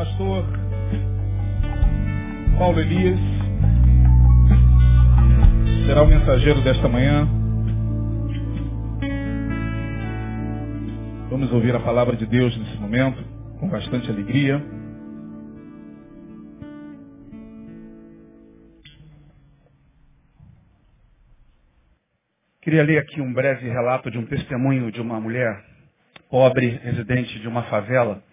pastor Paulo Elias será o mensageiro desta manhã. Vamos ouvir a palavra de Deus nesse momento, com bastante alegria. Queria ler aqui um breve relato de um testemunho de uma mulher pobre, residente de uma favela.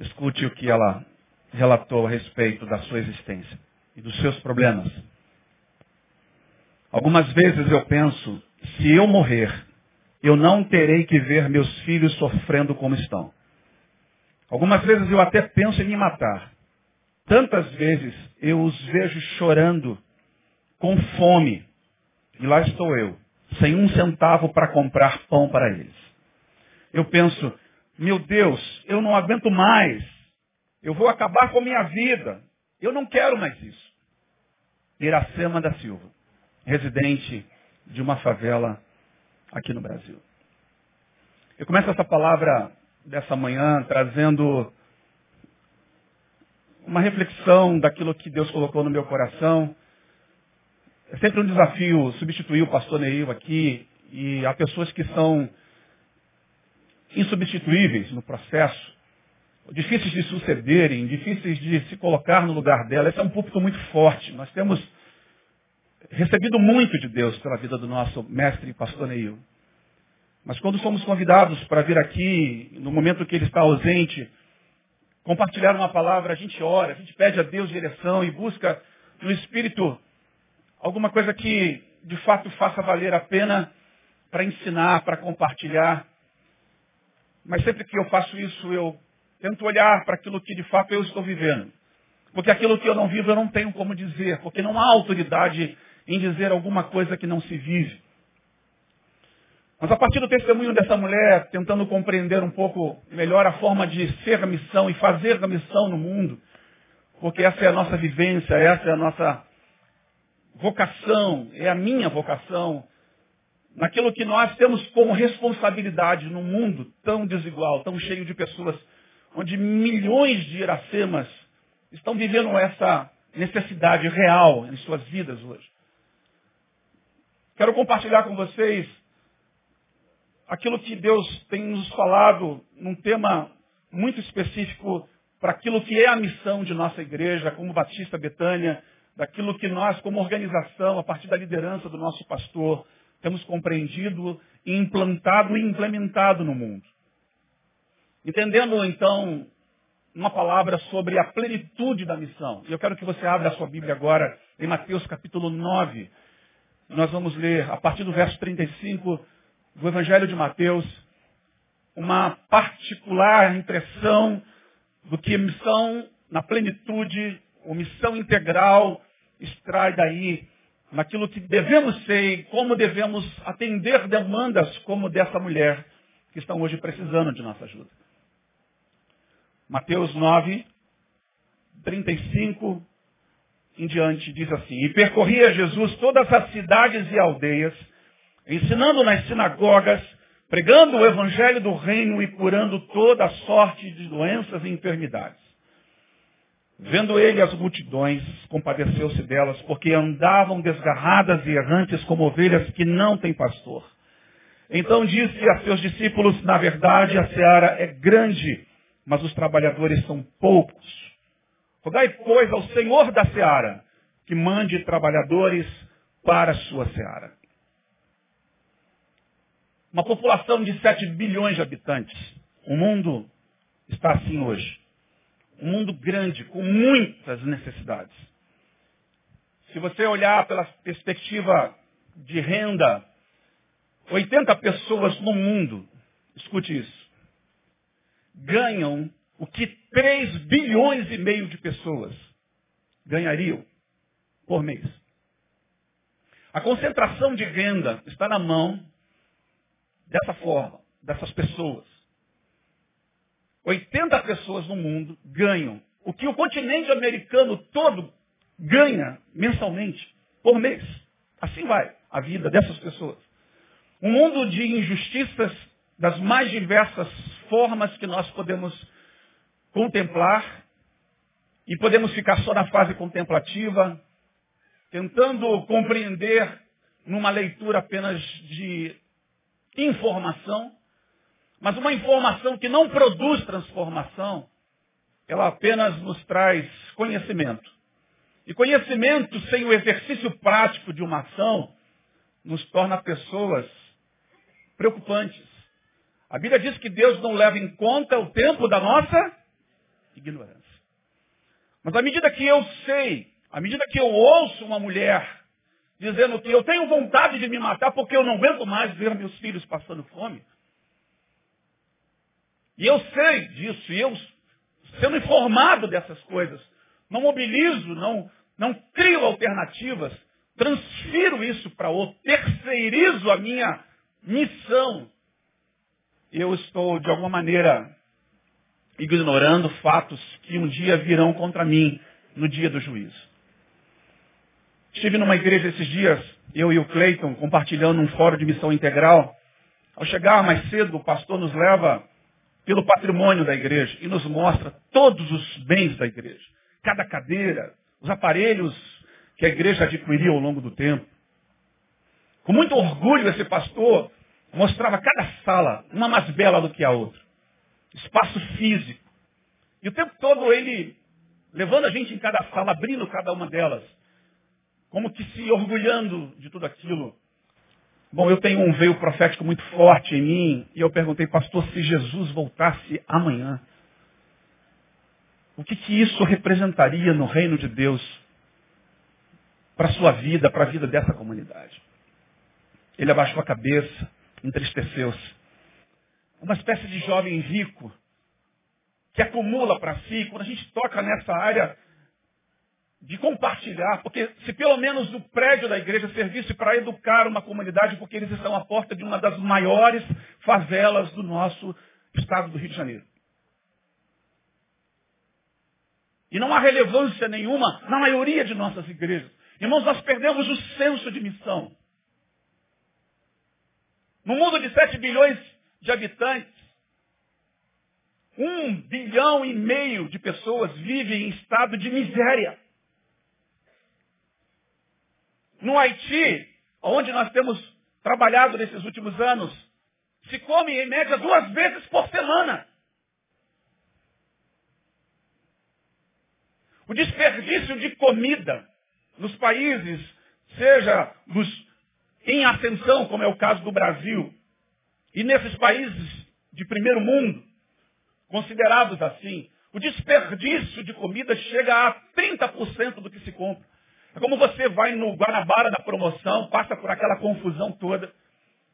Escute o que ela relatou a respeito da sua existência e dos seus problemas. Algumas vezes eu penso, se eu morrer, eu não terei que ver meus filhos sofrendo como estão. Algumas vezes eu até penso em me matar. Tantas vezes eu os vejo chorando, com fome. E lá estou eu, sem um centavo para comprar pão para eles. Eu penso, meu Deus, eu não aguento mais. Eu vou acabar com a minha vida. Eu não quero mais isso. Iracema da Silva, residente de uma favela aqui no Brasil. Eu começo essa palavra dessa manhã trazendo uma reflexão daquilo que Deus colocou no meu coração. É sempre um desafio substituir o pastor Neil aqui e há pessoas que são insubstituíveis no processo, difíceis de sucederem, difíceis de se colocar no lugar dela. Esse é um púlpito muito forte. Nós temos recebido muito de Deus pela vida do nosso mestre pastor Neil. Mas quando somos convidados para vir aqui, no momento que ele está ausente, compartilhar uma palavra, a gente ora, a gente pede a Deus direção e busca no Espírito alguma coisa que de fato faça valer a pena para ensinar, para compartilhar. Mas sempre que eu faço isso, eu tento olhar para aquilo que de fato eu estou vivendo. Porque aquilo que eu não vivo eu não tenho como dizer, porque não há autoridade em dizer alguma coisa que não se vive. Mas a partir do testemunho dessa mulher, tentando compreender um pouco melhor a forma de ser a missão e fazer a missão no mundo, porque essa é a nossa vivência, essa é a nossa vocação, é a minha vocação, naquilo que nós temos como responsabilidade num mundo tão desigual, tão cheio de pessoas, onde milhões de iracemas estão vivendo essa necessidade real em suas vidas hoje. Quero compartilhar com vocês aquilo que Deus tem nos falado num tema muito específico para aquilo que é a missão de nossa igreja, como Batista Betânia, daquilo que nós, como organização, a partir da liderança do nosso pastor, temos compreendido, implantado e implementado no mundo. Entendendo, então, uma palavra sobre a plenitude da missão. E eu quero que você abra a sua Bíblia agora em Mateus capítulo 9. Nós vamos ler, a partir do verso 35 do Evangelho de Mateus, uma particular impressão do que missão na plenitude, ou missão integral, extrai daí naquilo que devemos ser e como devemos atender demandas como dessa mulher que estão hoje precisando de nossa ajuda. Mateus 9, 35 em diante diz assim, e percorria Jesus todas as cidades e aldeias, ensinando nas sinagogas, pregando o evangelho do reino e curando toda sorte de doenças e enfermidades. Vendo ele as multidões, compadeceu-se delas, porque andavam desgarradas e errantes como ovelhas que não têm pastor. Então disse a seus discípulos, na verdade a seara é grande, mas os trabalhadores são poucos. Rogai, pois, ao Senhor da seara, que mande trabalhadores para a sua seara. Uma população de 7 bilhões de habitantes. O mundo está assim hoje. Um mundo grande, com muitas necessidades. Se você olhar pela perspectiva de renda, 80 pessoas no mundo, escute isso, ganham o que 3 bilhões e meio de pessoas ganhariam por mês. A concentração de renda está na mão dessa forma, dessas pessoas. 80 pessoas no mundo ganham o que o continente americano todo ganha mensalmente, por mês. Assim vai a vida dessas pessoas. Um mundo de injustiças das mais diversas formas que nós podemos contemplar e podemos ficar só na fase contemplativa, tentando compreender numa leitura apenas de informação, mas uma informação que não produz transformação, ela apenas nos traz conhecimento. E conhecimento sem o exercício prático de uma ação nos torna pessoas preocupantes. A Bíblia diz que Deus não leva em conta o tempo da nossa ignorância. Mas à medida que eu sei, à medida que eu ouço uma mulher dizendo que eu tenho vontade de me matar porque eu não aguento mais ver meus filhos passando fome, e eu sei disso, e eu, sendo informado dessas coisas, não mobilizo, não, não crio alternativas, transfiro isso para outro, terceirizo a minha missão, eu estou, de alguma maneira, ignorando fatos que um dia virão contra mim no dia do juízo. Estive numa igreja esses dias, eu e o Cleiton, compartilhando um fórum de missão integral. Ao chegar mais cedo, o pastor nos leva pelo patrimônio da igreja e nos mostra todos os bens da igreja. Cada cadeira, os aparelhos que a igreja adquiriu ao longo do tempo. Com muito orgulho, esse pastor mostrava cada sala, uma mais bela do que a outra. Espaço físico. E o tempo todo ele levando a gente em cada sala, abrindo cada uma delas. Como que se orgulhando de tudo aquilo. Bom, eu tenho um veio profético muito forte em mim, e eu perguntei, pastor, se Jesus voltasse amanhã, o que, que isso representaria no reino de Deus para a sua vida, para a vida dessa comunidade? Ele abaixou a cabeça, entristeceu-se. Uma espécie de jovem rico que acumula para si, quando a gente toca nessa área de compartilhar, porque se pelo menos o prédio da igreja servisse para educar uma comunidade, porque eles estão à porta de uma das maiores favelas do nosso estado do Rio de Janeiro. E não há relevância nenhuma na maioria de nossas igrejas. Irmãos, nós perdemos o senso de missão. No mundo de 7 bilhões de habitantes, um bilhão e meio de pessoas vivem em estado de miséria. No Haiti, onde nós temos trabalhado nesses últimos anos, se come em média duas vezes por semana. O desperdício de comida nos países, seja nos, em ascensão, como é o caso do Brasil, e nesses países de primeiro mundo, considerados assim, o desperdício de comida chega a 30% do que se compra. É como você vai no Guanabara da promoção, passa por aquela confusão toda,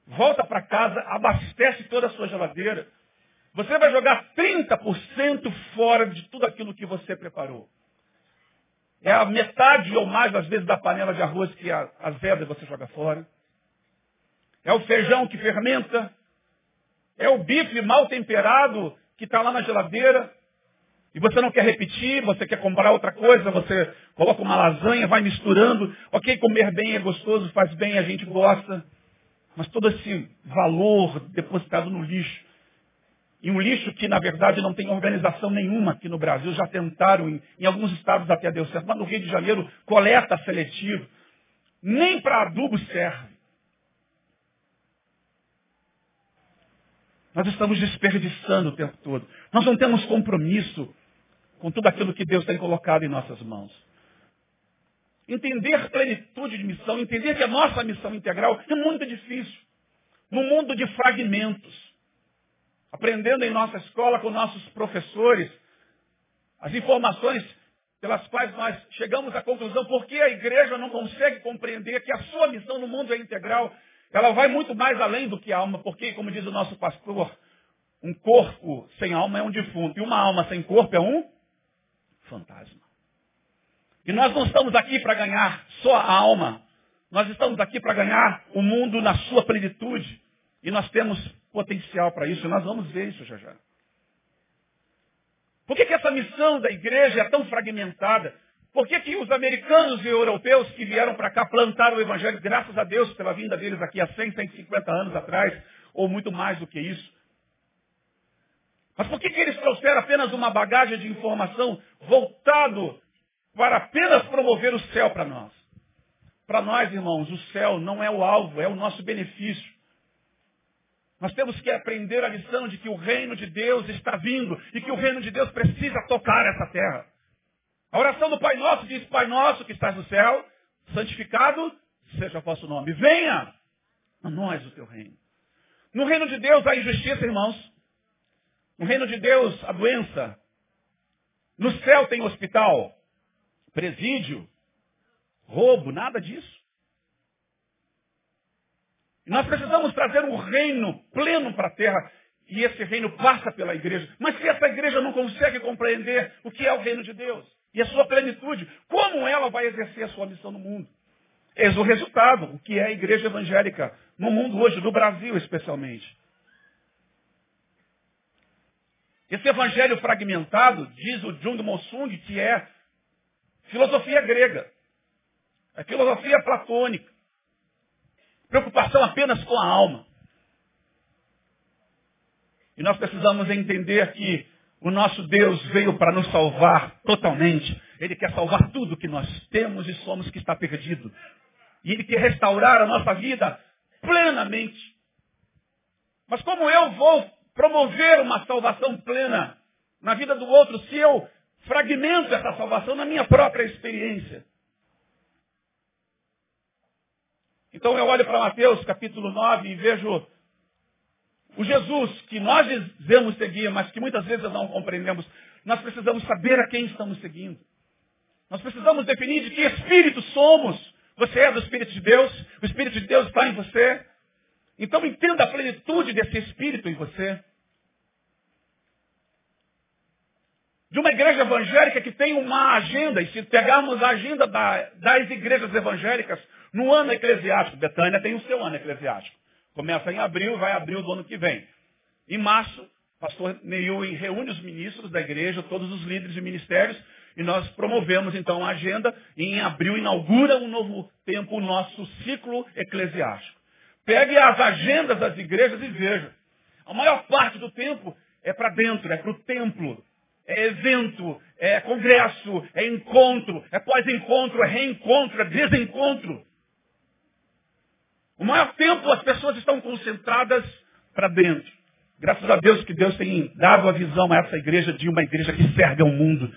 volta para casa, abastece toda a sua geladeira. Você vai jogar 30% fora de tudo aquilo que você preparou. É a metade ou mais, às vezes, da panela de arroz que azeda você joga fora. É o feijão que fermenta. É o bife mal temperado que está lá na geladeira. E você não quer repetir, você quer comprar outra coisa, você coloca uma lasanha, vai misturando. Ok, comer bem é gostoso, faz bem, a gente gosta. Mas todo esse valor depositado no lixo, e um lixo que, na verdade, não tem organização nenhuma aqui no Brasil, já tentaram, em, em alguns estados até deu certo, mas no Rio de Janeiro, coleta seletiva. Nem para adubo serve. Nós estamos desperdiçando o tempo todo. Nós não temos compromisso com tudo aquilo que Deus tem colocado em nossas mãos. Entender plenitude de missão, entender que a nossa missão integral é muito difícil. Num mundo de fragmentos. Aprendendo em nossa escola com nossos professores as informações pelas quais nós chegamos à conclusão por que a igreja não consegue compreender que a sua missão no mundo é integral. Ela vai muito mais além do que a alma, porque, como diz o nosso pastor, um corpo sem alma é um defunto, e uma alma sem corpo é um fantasma. E nós não estamos aqui para ganhar só a alma. Nós estamos aqui para ganhar o mundo na sua plenitude. E nós temos potencial para isso. E nós vamos ver isso já já. Por que, que essa missão da igreja é tão fragmentada? Por que, que os americanos e europeus que vieram para cá plantaram o evangelho, graças a Deus pela vinda deles aqui há 100, 150 anos atrás, ou muito mais do que isso? Mas por que, que eles trouxeram apenas uma bagagem de informação voltado para apenas promover o céu para nós? Para nós, irmãos, o céu não é o alvo, é o nosso benefício. Nós temos que aprender a lição de que o reino de Deus está vindo e que o reino de Deus precisa tocar essa terra. A oração do Pai Nosso diz, Pai Nosso que estás no céu, santificado seja o vosso nome. Venha a nós o teu reino. No reino de Deus há injustiça, irmãos. No reino de Deus a doença. No céu tem hospital, presídio, roubo, nada disso. Nós precisamos trazer um reino pleno para a terra. E esse reino passa pela igreja. Mas se essa igreja não consegue compreender o que é o reino de Deus e a sua plenitude, como ela vai exercer a sua missão no mundo? Eis o resultado, o que é a igreja evangélica no mundo hoje, no Brasil especialmente. Esse evangelho fragmentado, diz o Jung Mossung, que é filosofia grega. É filosofia platônica. Preocupação apenas com a alma. E nós precisamos entender que o nosso Deus veio para nos salvar totalmente. Ele quer salvar tudo que nós temos e somos que está perdido. E Ele quer restaurar a nossa vida plenamente. Mas como eu vou promover uma salvação plena na vida do outro se eu fragmento essa salvação na minha própria experiência? Então eu olho para Mateus capítulo 9 e vejo o Jesus que nós dizemos seguir, mas que muitas vezes não compreendemos. Nós precisamos saber a quem estamos seguindo. Nós precisamos definir de que espírito somos. Você é do Espírito de Deus, o Espírito de Deus está em você. Então entenda a plenitude desse Espírito em você. De uma igreja evangélica que tem uma agenda, e se pegarmos a agenda da, das igrejas evangélicas, no ano eclesiástico, Betânia tem o seu ano eclesiástico. Começa em abril, vai abril do ano que vem. Em março, pastor Neil reúne os ministros da igreja, todos os líderes de ministérios, e nós promovemos então a agenda, e em abril inaugura um novo tempo, o nosso ciclo eclesiástico. Pegue as agendas das igrejas e veja. A maior parte do tempo é para dentro, é para o templo. É evento, é congresso, é encontro, é pós-encontro, é reencontro, é desencontro. O maior tempo as pessoas estão concentradas para dentro. Graças a Deus que Deus tem dado a visão a essa igreja de uma igreja que serve ao mundo.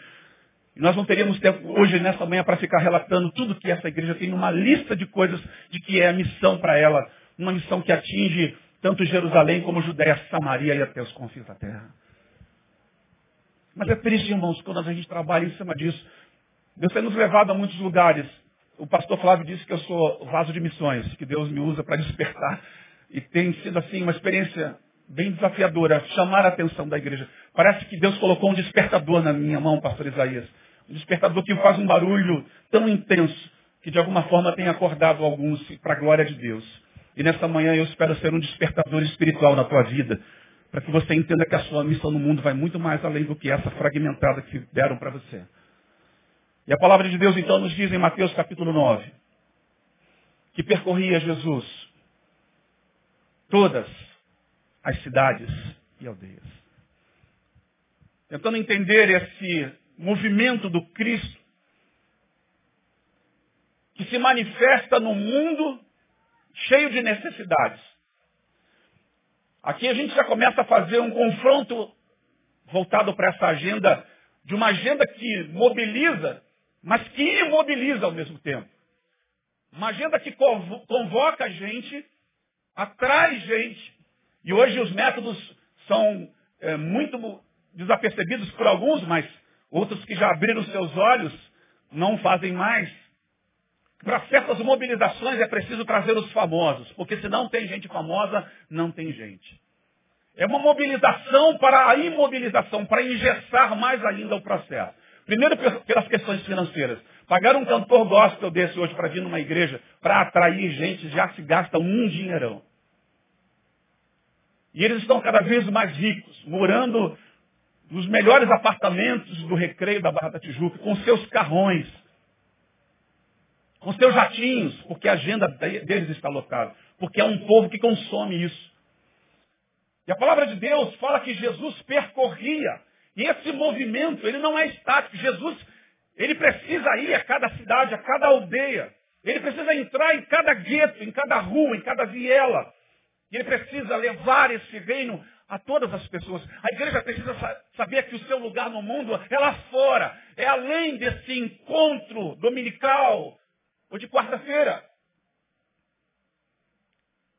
E nós não teríamos tempo hoje, nessa manhã, para ficar relatando tudo que essa igreja tem numa lista de coisas de que é a missão para ela. Uma missão que atinge tanto Jerusalém como Judéia, Samaria e até os confins da terra. Mas é triste, irmãos, quando a gente trabalha em cima disso. Deus tem nos levado a muitos lugares o pastor Flávio disse que eu sou vaso de missões, que Deus me usa para despertar. E tem sido assim uma experiência bem desafiadora, chamar a atenção da igreja. Parece que Deus colocou um despertador na minha mão, pastor Isaías. Um despertador que faz um barulho tão intenso que de alguma forma tem acordado alguns para a glória de Deus. E nesta manhã eu espero ser um despertador espiritual na tua vida, para que você entenda que a sua missão no mundo vai muito mais além do que essa fragmentada que deram para você. E a palavra de Deus então nos diz em Mateus capítulo 9, que percorria Jesus todas as cidades e aldeias. Tentando entender esse movimento do Cristo que se manifesta no mundo cheio de necessidades. Aqui a gente já começa a fazer um confronto voltado para essa agenda, de uma agenda que mobiliza mas que imobiliza ao mesmo tempo. Uma agenda que convoca a gente, atrai gente. E hoje os métodos são é, muito desapercebidos por alguns, mas outros que já abriram seus olhos não fazem mais. Para certas mobilizações é preciso trazer os famosos, porque se não tem gente famosa, não tem gente. É uma mobilização para a imobilização, para engessar mais ainda o processo. Primeiro pelas questões financeiras. Pagar um cantor gospel desse hoje para vir numa igreja, para atrair gente, já se gasta um dinheirão. E eles estão cada vez mais ricos, morando nos melhores apartamentos do recreio da Barra da Tijuca, com seus carrões, com seus jatinhos, porque a agenda deles está lotada. Porque é um povo que consome isso. E a palavra de Deus fala que Jesus percorria. E esse movimento, ele não é estático. Jesus, ele precisa ir a cada cidade, a cada aldeia. Ele precisa entrar em cada gueto, em cada rua, em cada viela. E ele precisa levar esse reino a todas as pessoas. A igreja precisa saber que o seu lugar no mundo é lá fora. É além desse encontro dominical ou de quarta-feira.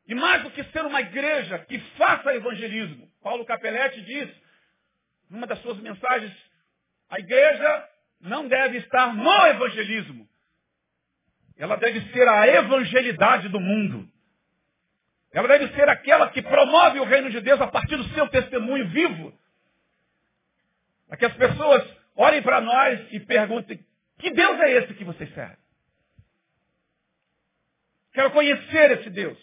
E mais do que ser uma igreja que faça evangelismo, Paulo Capelletti diz, numa das suas mensagens, a igreja não deve estar no evangelismo. Ela deve ser a evangelidade do mundo. Ela deve ser aquela que promove o reino de Deus a partir do seu testemunho vivo. Para que as pessoas olhem para nós e perguntem, que Deus é esse que vocês servem? Quero conhecer esse Deus.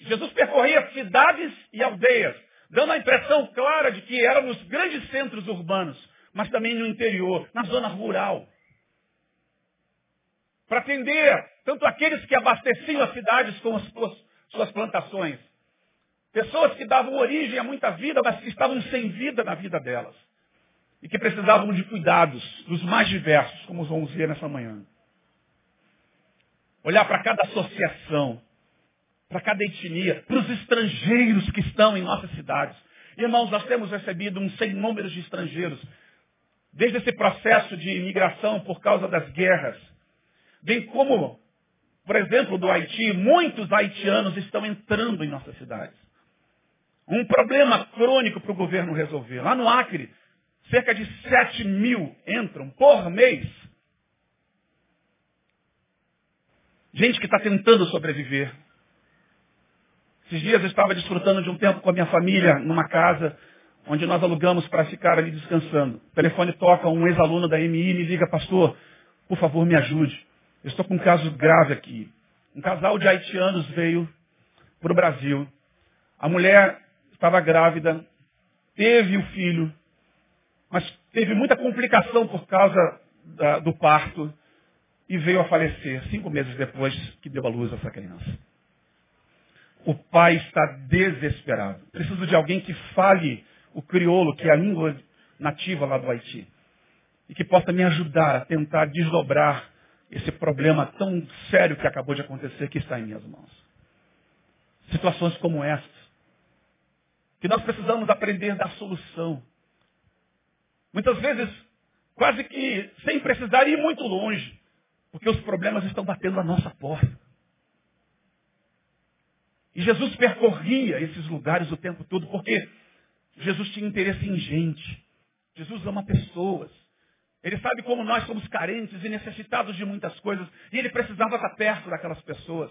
Jesus percorria cidades e aldeias, dando a impressão clara de que era nos grandes centros urbanos, mas também no interior, na zona rural. Para atender tanto aqueles que abasteciam as cidades com as suas, plantações. Pessoas que davam origem a muita vida, mas que estavam sem vida na vida delas. E que precisavam de cuidados dos mais diversos, como vamos ver nessa manhã. Olhar para cada associação, para cada etnia, para os estrangeiros que estão em nossas cidades. Irmãos, nós temos recebido um sem número de estrangeiros, desde esse processo de imigração por causa das guerras, bem como, por exemplo, do Haiti, muitos haitianos estão entrando em nossas cidades. Um problema crônico para o governo resolver. Lá no Acre, cerca de 7 mil entram por mês. Gente que está tentando sobreviver. Esses dias eu estava desfrutando de um tempo com a minha família numa casa onde nós alugamos para ficar ali descansando. O telefone toca, um ex-aluno da MI me liga, pastor, por favor me ajude. Eu estou com um caso grave aqui. Um casal de haitianos veio para o Brasil. A mulher estava grávida, teve o filho, mas teve muita complicação por causa da, do parto e veio a falecer cinco meses depois que deu à luz essa criança. O pai está desesperado. Preciso de alguém que fale o crioulo, que é a língua nativa lá do Haiti. E que possa me ajudar a tentar desdobrar esse problema tão sério que acabou de acontecer que está em minhas mãos. Situações como essas. Que nós precisamos aprender da solução. Muitas vezes, quase que sem precisar ir muito longe. Porque os problemas estão batendo a nossa porta. E Jesus percorria esses lugares o tempo todo, porque Jesus tinha interesse em gente. Jesus ama pessoas. Ele sabe como nós somos carentes e necessitados de muitas coisas. E ele precisava estar perto daquelas pessoas.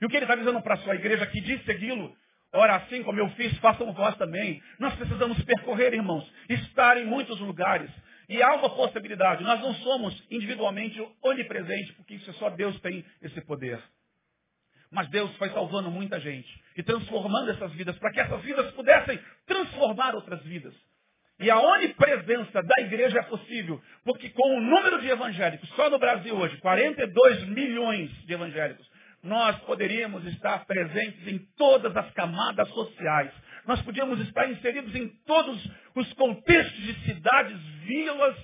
E o que ele está dizendo para a sua igreja que diz segui-lo? Ora, assim como eu fiz, façam vós também. Nós precisamos percorrer, irmãos, estar em muitos lugares. E há uma possibilidade. Nós não somos individualmente onipresentes, porque isso é só Deus tem esse poder. Mas Deus foi salvando muita gente e transformando essas vidas para que essas vidas pudessem transformar outras vidas. E a onipresença da igreja é possível, porque com o número de evangélicos, só no Brasil hoje, 42 milhões de evangélicos, nós poderíamos estar presentes em todas as camadas sociais. Nós podíamos estar inseridos em todos os contextos de cidades, vilas,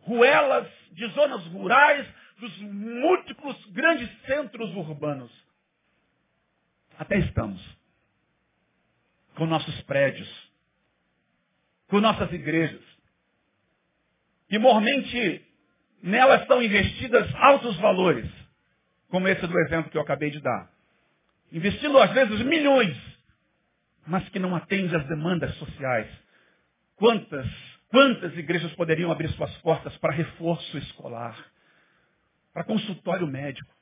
ruelas, de zonas rurais, dos múltiplos grandes centros urbanos. Até estamos. Com nossos prédios. Com nossas igrejas. E mormente nelas estão investidas altos valores. Como esse do exemplo que eu acabei de dar. Investindo às vezes milhões. Mas que não atende às demandas sociais. Quantas, quantas igrejas poderiam abrir suas portas para reforço escolar? Para consultório médico?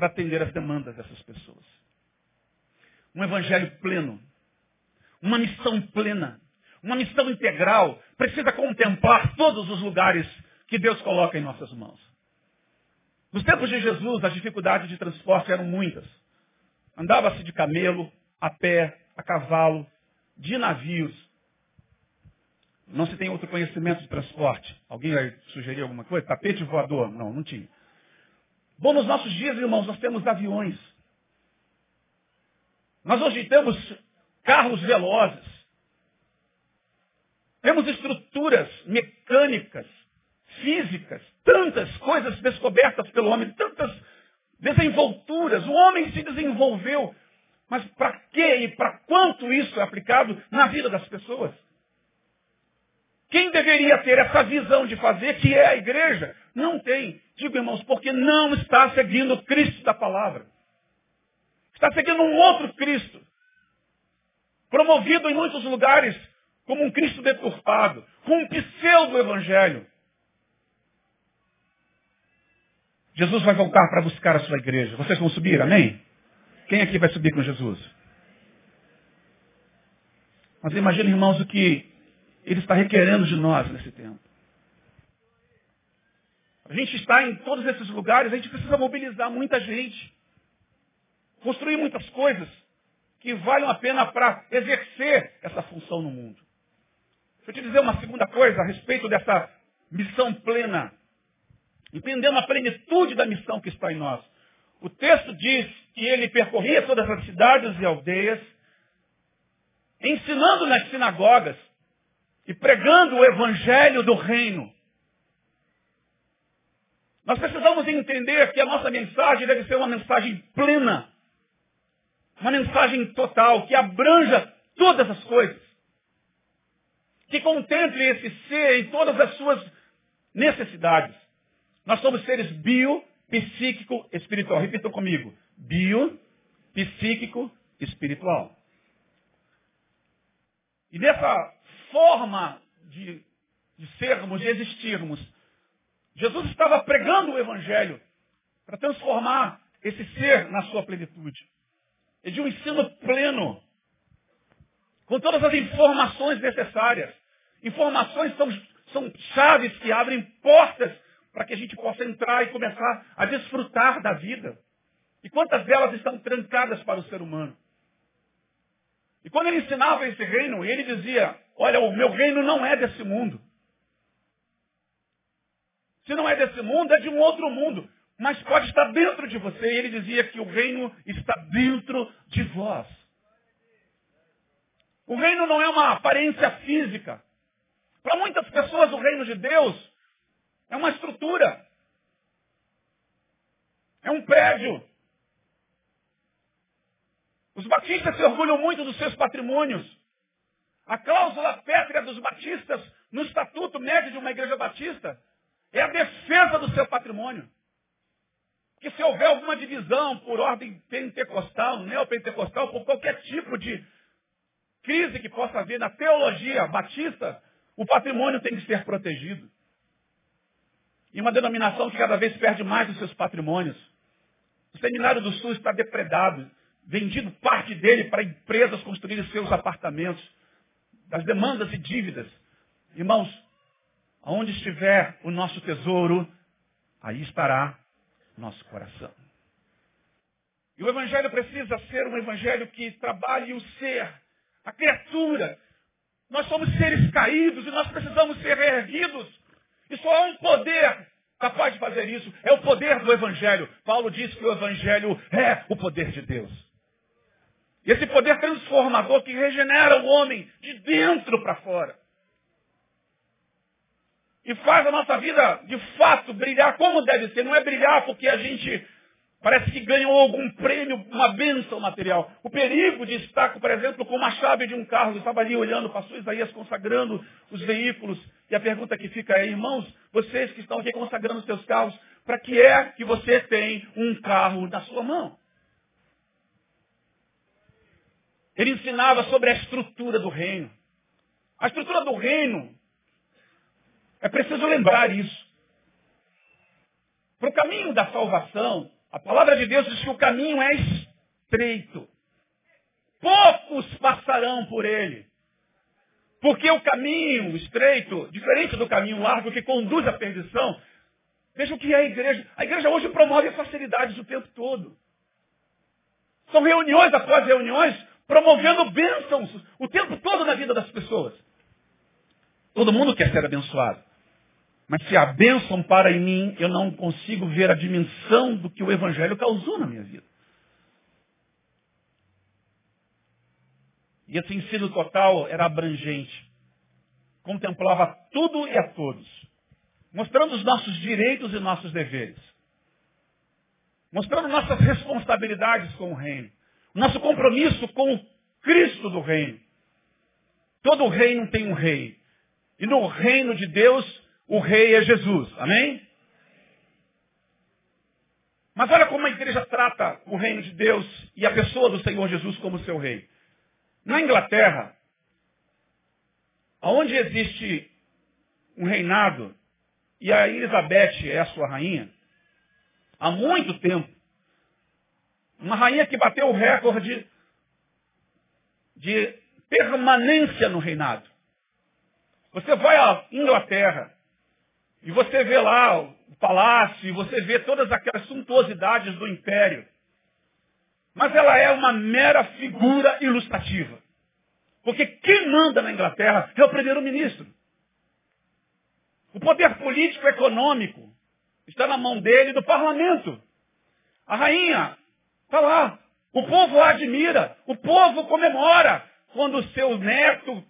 para atender as demandas dessas pessoas. Um evangelho pleno, uma missão plena, uma missão integral, precisa contemplar todos os lugares que Deus coloca em nossas mãos. Nos tempos de Jesus, as dificuldades de transporte eram muitas. Andava-se de camelo, a pé, a cavalo, de navios. Não se tem outro conhecimento de transporte. Alguém vai sugerir alguma coisa? Tapete voador? Não, não tinha. Bom, nos nossos dias, irmãos, nós temos aviões. Nós hoje temos carros velozes. Temos estruturas mecânicas, físicas, tantas coisas descobertas pelo homem, tantas desenvolturas. O homem se desenvolveu. Mas para que e para quanto isso é aplicado na vida das pessoas? Quem deveria ter essa visão de fazer, que é a igreja, não tem. Digo, irmãos, porque não está seguindo o Cristo da palavra. Está seguindo um outro Cristo. Promovido em muitos lugares como um Cristo deturpado, com um pseudo-evangelho. Jesus vai voltar para buscar a sua igreja. Vocês vão subir, amém? Quem aqui vai subir com Jesus? Mas imagine, irmãos, o que ele está requerendo de nós nesse tempo. A gente está em todos esses lugares, a gente precisa mobilizar muita gente. Construir muitas coisas que valham a pena para exercer essa função no mundo. Deixa eu te dizer uma segunda coisa a respeito dessa missão plena. Entendendo a plenitude da missão que está em nós. O texto diz que ele percorria todas as cidades e aldeias, ensinando nas sinagogas, e pregando o evangelho do reino. Nós precisamos entender que a nossa mensagem deve ser uma mensagem plena, uma mensagem total, que abranja todas as coisas, que contemple esse ser em todas as suas necessidades. Nós somos seres bio, psíquico, espiritual. Repita comigo. Bio, psíquico, espiritual. E nessa forma de, de sermos, de existirmos. Jesus estava pregando o Evangelho para transformar esse ser na sua plenitude. E de um ensino pleno, com todas as informações necessárias. Informações são, são chaves que abrem portas para que a gente possa entrar e começar a desfrutar da vida. E quantas delas estão trancadas para o ser humano? E quando ele ensinava esse reino, ele dizia, olha, o meu reino não é desse mundo. Se não é desse mundo, é de um outro mundo. Mas pode estar dentro de você. E ele dizia que o reino está dentro de vós. O reino não é uma aparência física. Para muitas pessoas, o reino de Deus é uma estrutura. É um prédio. Os batistas se orgulham muito dos seus patrimônios. A cláusula pétrea dos batistas no estatuto médio de uma igreja batista é a defesa do seu patrimônio. Que se houver alguma divisão por ordem pentecostal, neopentecostal, por qualquer tipo de crise que possa haver na teologia batista, o patrimônio tem que ser protegido. E uma denominação que cada vez perde mais os seus patrimônios. O Seminário do Sul está depredado vendido parte dele para empresas construírem seus apartamentos, das demandas e dívidas. Irmãos, aonde estiver o nosso tesouro, aí estará nosso coração. E o Evangelho precisa ser um Evangelho que trabalhe o ser, a criatura. Nós somos seres caídos e nós precisamos ser erguidos. E só há um poder capaz de fazer isso. É o poder do Evangelho. Paulo diz que o Evangelho é o poder de Deus. Esse poder transformador que regenera o homem de dentro para fora. E faz a nossa vida, de fato, brilhar como deve ser. Não é brilhar porque a gente parece que ganhou algum prêmio, uma bênção material. O perigo de estar, por exemplo, com uma chave de um carro. Eu estava ali olhando, pastor Isaías consagrando os veículos. E a pergunta que fica é, irmãos, vocês que estão aqui consagrando seus carros, para que é que você tem um carro na sua mão? Ele ensinava sobre a estrutura do reino. A estrutura do reino, é preciso lembrar isso. Para o caminho da salvação, a palavra de Deus diz que o caminho é estreito. Poucos passarão por ele. Porque o caminho estreito, diferente do caminho largo que conduz à perdição, veja o que é a igreja. A igreja hoje promove facilidades o tempo todo. São reuniões após reuniões promovendo bênçãos o tempo todo na vida das pessoas. Todo mundo quer ser abençoado. Mas se a bênção para em mim, eu não consigo ver a dimensão do que o Evangelho causou na minha vida. E esse ensino total era abrangente. Contemplava tudo e a todos. Mostrando os nossos direitos e nossos deveres. Mostrando nossas responsabilidades com o reino. Nosso compromisso com o Cristo do reino. Todo reino tem um rei. E no reino de Deus, o rei é Jesus. Amém? Mas olha como a igreja trata o reino de Deus e a pessoa do Senhor Jesus como seu rei. Na Inglaterra, onde existe um reinado, e a Elizabeth é a sua rainha, há muito tempo, uma rainha que bateu o recorde de permanência no reinado. Você vai à Inglaterra e você vê lá o palácio, e você vê todas aquelas suntuosidades do império. Mas ela é uma mera figura ilustrativa. Porque quem manda na Inglaterra é o primeiro-ministro. O poder político e econômico está na mão dele do parlamento. A rainha está lá. O povo a admira. O povo comemora quando o seu neto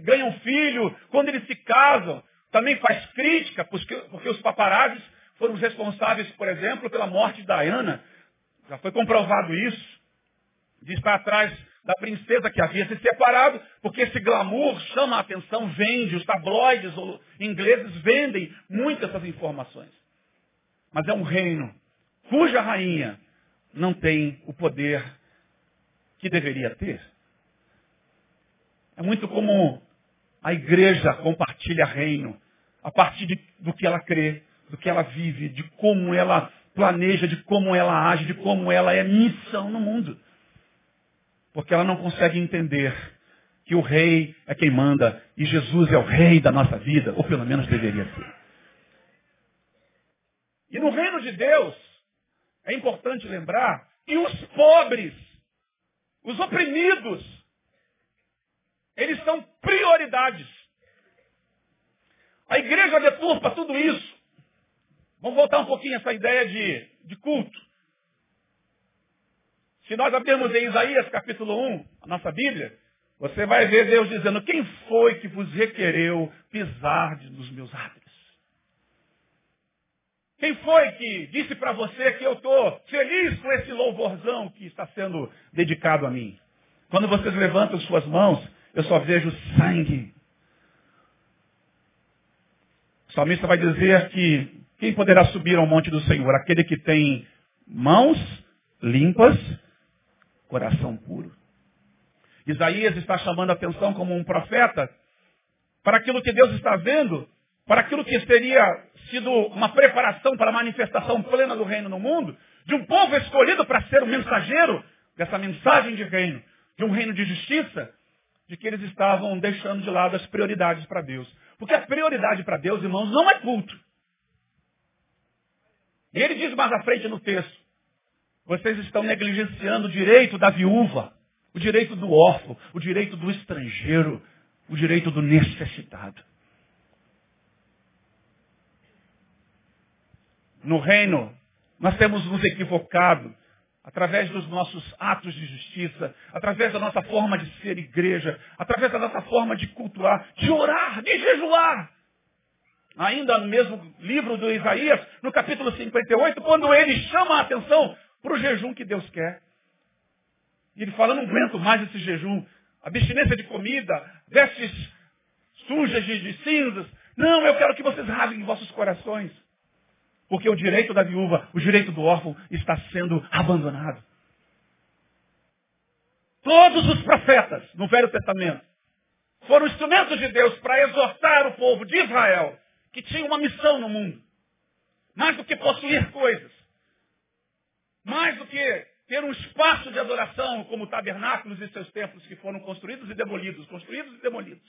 ganha um filho, quando eles se casam. Também faz crítica, porque, porque os paparazzi foram os responsáveis, por exemplo, pela morte de Diana. Já foi comprovado isso. De estar atrás da princesa que havia se separado, porque esse glamour chama a atenção, vende, os tabloides ingleses vendem muitas dessas informações. Mas é um reino cuja rainha não tem o poder que deveria ter. É muito como a igreja compartilha reino a partir de, do que ela crê, do que ela vive, de como ela planeja, de como ela age, de como ela é missão no mundo. Porque ela não consegue entender que o rei é quem manda e Jesus é o rei da nossa vida, ou pelo menos deveria ser. E no reino de Deus, é importante lembrar que os pobres, os oprimidos, eles são prioridades. A igreja deturpa tudo isso. Vamos voltar um pouquinho a essa ideia de, de culto. Se nós abrirmos em Isaías capítulo 1, a nossa Bíblia, você vai ver Deus dizendo, quem foi que vos requereu pisar nos meus átrios? Quem foi que disse para você que eu estou feliz com esse louvorzão que está sendo dedicado a mim? Quando vocês levantam suas mãos, eu só vejo sangue. O salmista vai dizer que quem poderá subir ao monte do Senhor? Aquele que tem mãos limpas coração puro. Isaías está chamando a atenção como um profeta para aquilo que Deus está vendo, para aquilo que teria sido uma preparação para a manifestação plena do reino no mundo, de um povo escolhido para ser o mensageiro dessa mensagem de reino, de um reino de justiça, de que eles estavam deixando de lado as prioridades para Deus. Porque a prioridade para Deus, irmãos, não é culto. E ele diz mais à frente no texto, vocês estão negligenciando o direito da viúva, o direito do órfão, o direito do estrangeiro, o direito do necessitado. No reino, nós temos nos equivocado através dos nossos atos de justiça, através da nossa forma de ser igreja, através da nossa forma de cultuar, de orar, de jejuar. Ainda no mesmo livro do Isaías, no capítulo 58, quando ele chama a atenção para o jejum que Deus quer. E ele fala, não aguento mais esse jejum. Abstinência de comida, vestes sujas de, cinzas. Não, eu quero que vocês rasguem vossos corações. Porque o direito da viúva, o direito do órfão está sendo abandonado. Todos os profetas no Velho Testamento foram instrumentos de Deus para exortar o povo de Israel, que tinha uma missão no mundo. Mais do que possuir coisas, mais do que ter um espaço de adoração como tabernáculos e seus templos que foram construídos e demolidos, construídos e demolidos.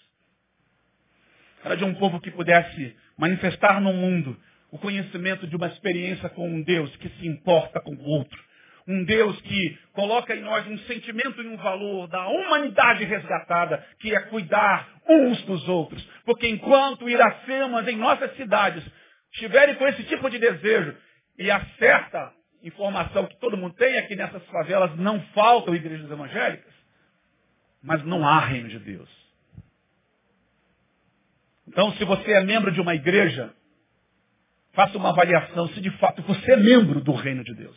Era de um povo que pudesse manifestar no mundo o conhecimento de uma experiência com um Deus que se importa com o outro. Um Deus que coloca em nós um sentimento e um valor da humanidade resgatada, que é cuidar uns dos outros. Porque enquanto iracemas em nossas cidades estiverem com esse tipo de desejo e acerta informação que todo mundo tem, é que nessas favelas não faltam igrejas evangélicas. mas não há reino de Deus. Então, se você é membro de uma igreja, faça uma avaliação se de fato você é membro do reino de Deus.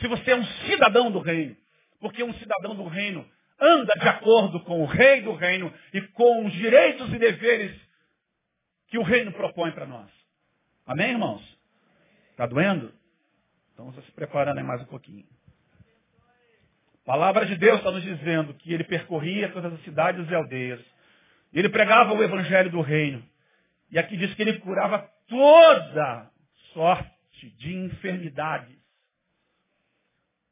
Se você é um cidadão do reino. Porque um cidadão do reino anda de acordo com o rei do reino e com os direitos e deveres que o reino propõe para nós. Amém, irmãos? Está doendo? Então vamos se preparando aí mais um pouquinho. A palavra de Deus está nos dizendo que ele percorria todas as cidades e aldeias. Ele pregava o evangelho do reino. E aqui diz que ele curava toda sorte de enfermidades.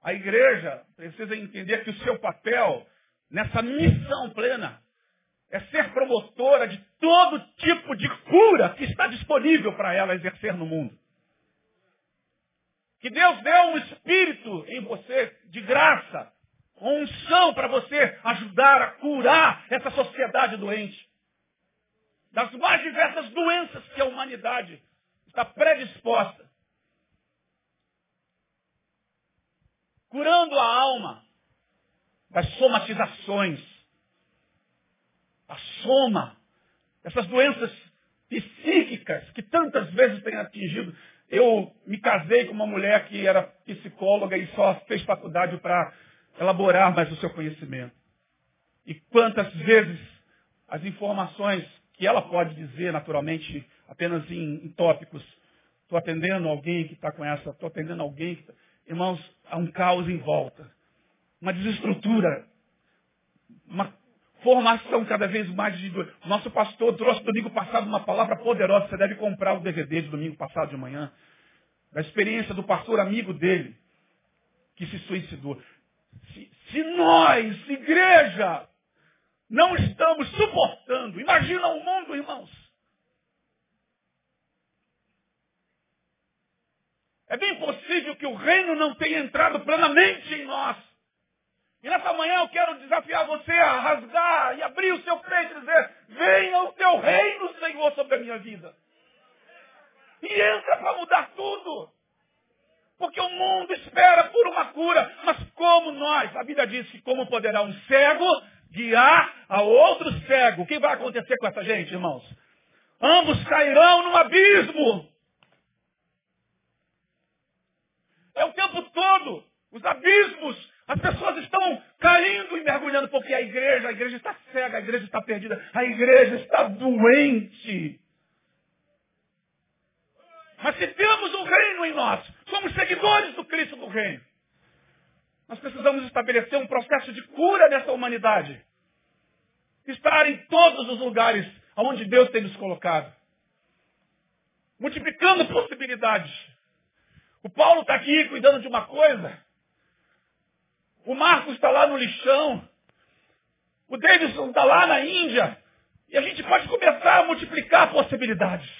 A igreja precisa entender que o seu papel nessa missão plena é ser promotora de todo tipo de cura que está disponível para ela exercer no mundo. Que Deus deu um espírito em você de graça, unção para você ajudar a curar essa sociedade doente. Das mais diversas doenças que a humanidade está predisposta. Curando a alma das somatizações. A soma essas doenças psíquicas que tantas vezes têm atingido. Eu me casei com uma mulher que era psicóloga e só fez faculdade para elaborar mais o seu conhecimento. E quantas vezes as informações que ela pode dizer, naturalmente, apenas em, em tópicos. Estou atendendo alguém que está com essa, estou atendendo alguém que está... Irmãos, há um caos em volta. Uma desestrutura. Uma formação cada vez mais de... Nosso pastor trouxe domingo passado uma palavra poderosa. Você deve comprar o DVD de domingo passado de manhã. Da experiência do pastor amigo dele, que se suicidou. Se, se nós, igreja, não estamos suportando, imagina o mundo, irmãos. É bem possível que o reino não tenha entrado plenamente em nós. E nessa manhã eu quero desafiar você a rasgar e abrir o seu peito e dizer, venha o teu reino, Senhor, sobre a minha vida. E entra para mudar tudo. Porque o mundo espera por uma cura. Mas como nós? A Bíblia diz que como poderá um cego guiar a outro cego. O que vai acontecer com essa gente, irmãos? Ambos cairão no abismo. É o tempo todo. Os abismos. As pessoas estão caindo e mergulhando porque a igreja, a igreja está cega, a igreja está perdida, a igreja está doente. Mas se temos o reino em nós, somos seguidores do Cristo do reino. Nós precisamos estabelecer um processo de cura nessa humanidade. Estar em todos os lugares onde Deus tem nos colocado. Multiplicando possibilidades. O Paulo está aqui cuidando de uma coisa. O Marcos está lá no lixão. O Davidson está lá na Índia. E a gente pode começar a multiplicar possibilidades.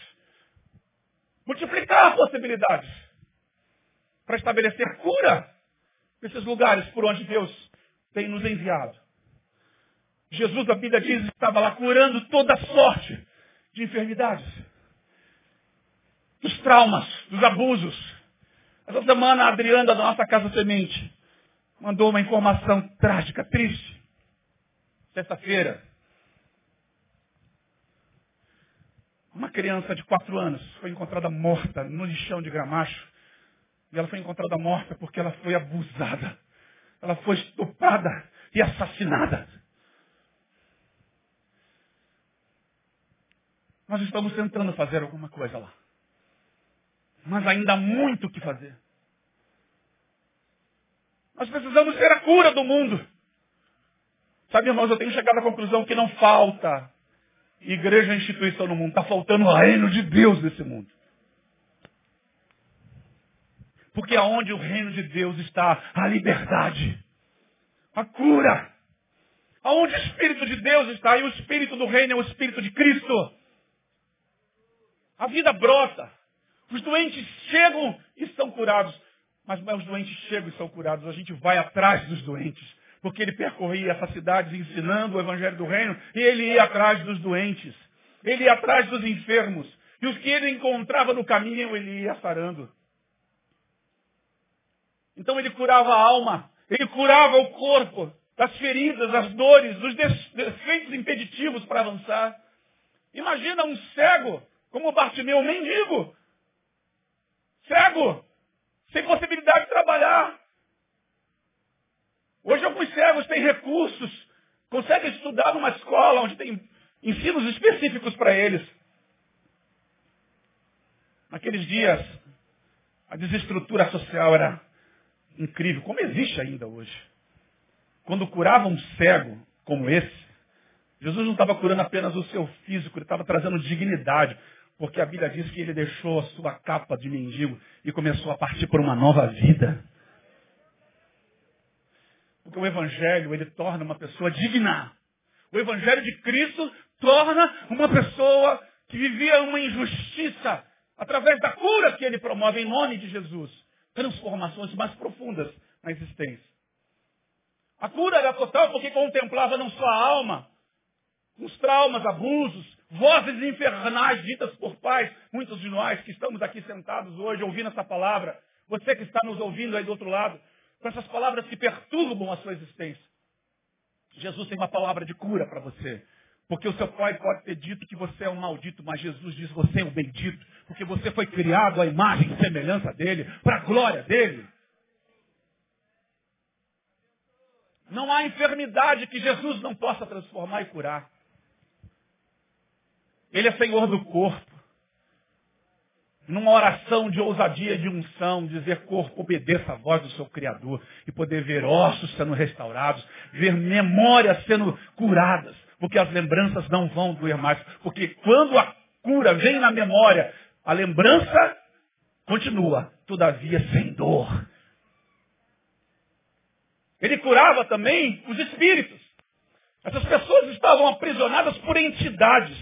Multiplicar possibilidades. Para estabelecer cura nesses lugares por onde Deus tem nos enviado. Jesus, a Bíblia diz, estava lá curando toda sorte de enfermidades, dos traumas, dos abusos. Essa semana, a Adriana da nossa Casa Semente mandou uma informação trágica, triste. Sexta-feira, uma criança de quatro anos foi encontrada morta no lixão de Gramacho e ela foi encontrada morta porque ela foi abusada. Ela foi estuprada e assassinada. Nós estamos tentando fazer alguma coisa lá. Mas ainda há muito o que fazer. Nós precisamos ver a cura do mundo. Sabe, irmãos, eu tenho chegado à conclusão que não falta igreja e instituição no mundo. Está faltando o reino de Deus nesse mundo. Porque aonde o reino de Deus está, a liberdade, a cura. Aonde o Espírito de Deus está, e o Espírito do reino é o Espírito de Cristo. A vida brota. Os doentes chegam e são curados. Mas não é os doentes chegam e são curados. A gente vai atrás dos doentes. Porque ele percorria essas cidades ensinando o Evangelho do Reino. E ele ia atrás dos doentes. Ele ia atrás dos enfermos. E os que ele encontrava no caminho, ele ia sarando. Então ele curava a alma, ele curava o corpo. das feridas, das dores, dos defeitos impeditivos para avançar. Imagina um cego como Bartimeu, um mendigo. Cego, sem possibilidade de trabalhar. Hoje alguns cegos têm recursos, conseguem estudar numa escola onde tem ensinos específicos para eles. Naqueles dias, a desestrutura social era incrível, como existe ainda hoje. Quando curava um cego como esse, Jesus não estava curando apenas o seu físico, ele estava trazendo dignidade, porque a Bíblia diz que ele deixou a sua capa de mendigo e começou a partir por uma nova vida. Porque o Evangelho, ele torna uma pessoa digna. O Evangelho de Cristo torna uma pessoa que vivia uma injustiça através da cura que ele promove em nome de Jesus. Transformações mais profundas na existência. A cura era total porque contemplava não só a alma, os traumas, abusos, vozes infernais ditas por pais, muitos de nós que estamos aqui sentados hoje ouvindo essa palavra, você que está nos ouvindo aí do outro lado, com essas palavras que perturbam a sua existência. Jesus tem uma palavra de cura para você. Porque o seu pai pode ter dito que você é um maldito, mas Jesus diz que você é um bendito, porque você foi criado à imagem e semelhança dele, para a glória dele. Não há enfermidade que Jesus não possa transformar e curar. Ele é Senhor do corpo numa oração de ousadia, de unção, dizer corpo, obedeça a voz do seu Criador e poder ver ossos sendo restaurados, ver memórias sendo curadas, porque as lembranças não vão doer mais, porque quando a cura vem na memória, a lembrança continua, todavia sem dor. Ele curava também os espíritos. Essas pessoas estavam aprisionadas por entidades.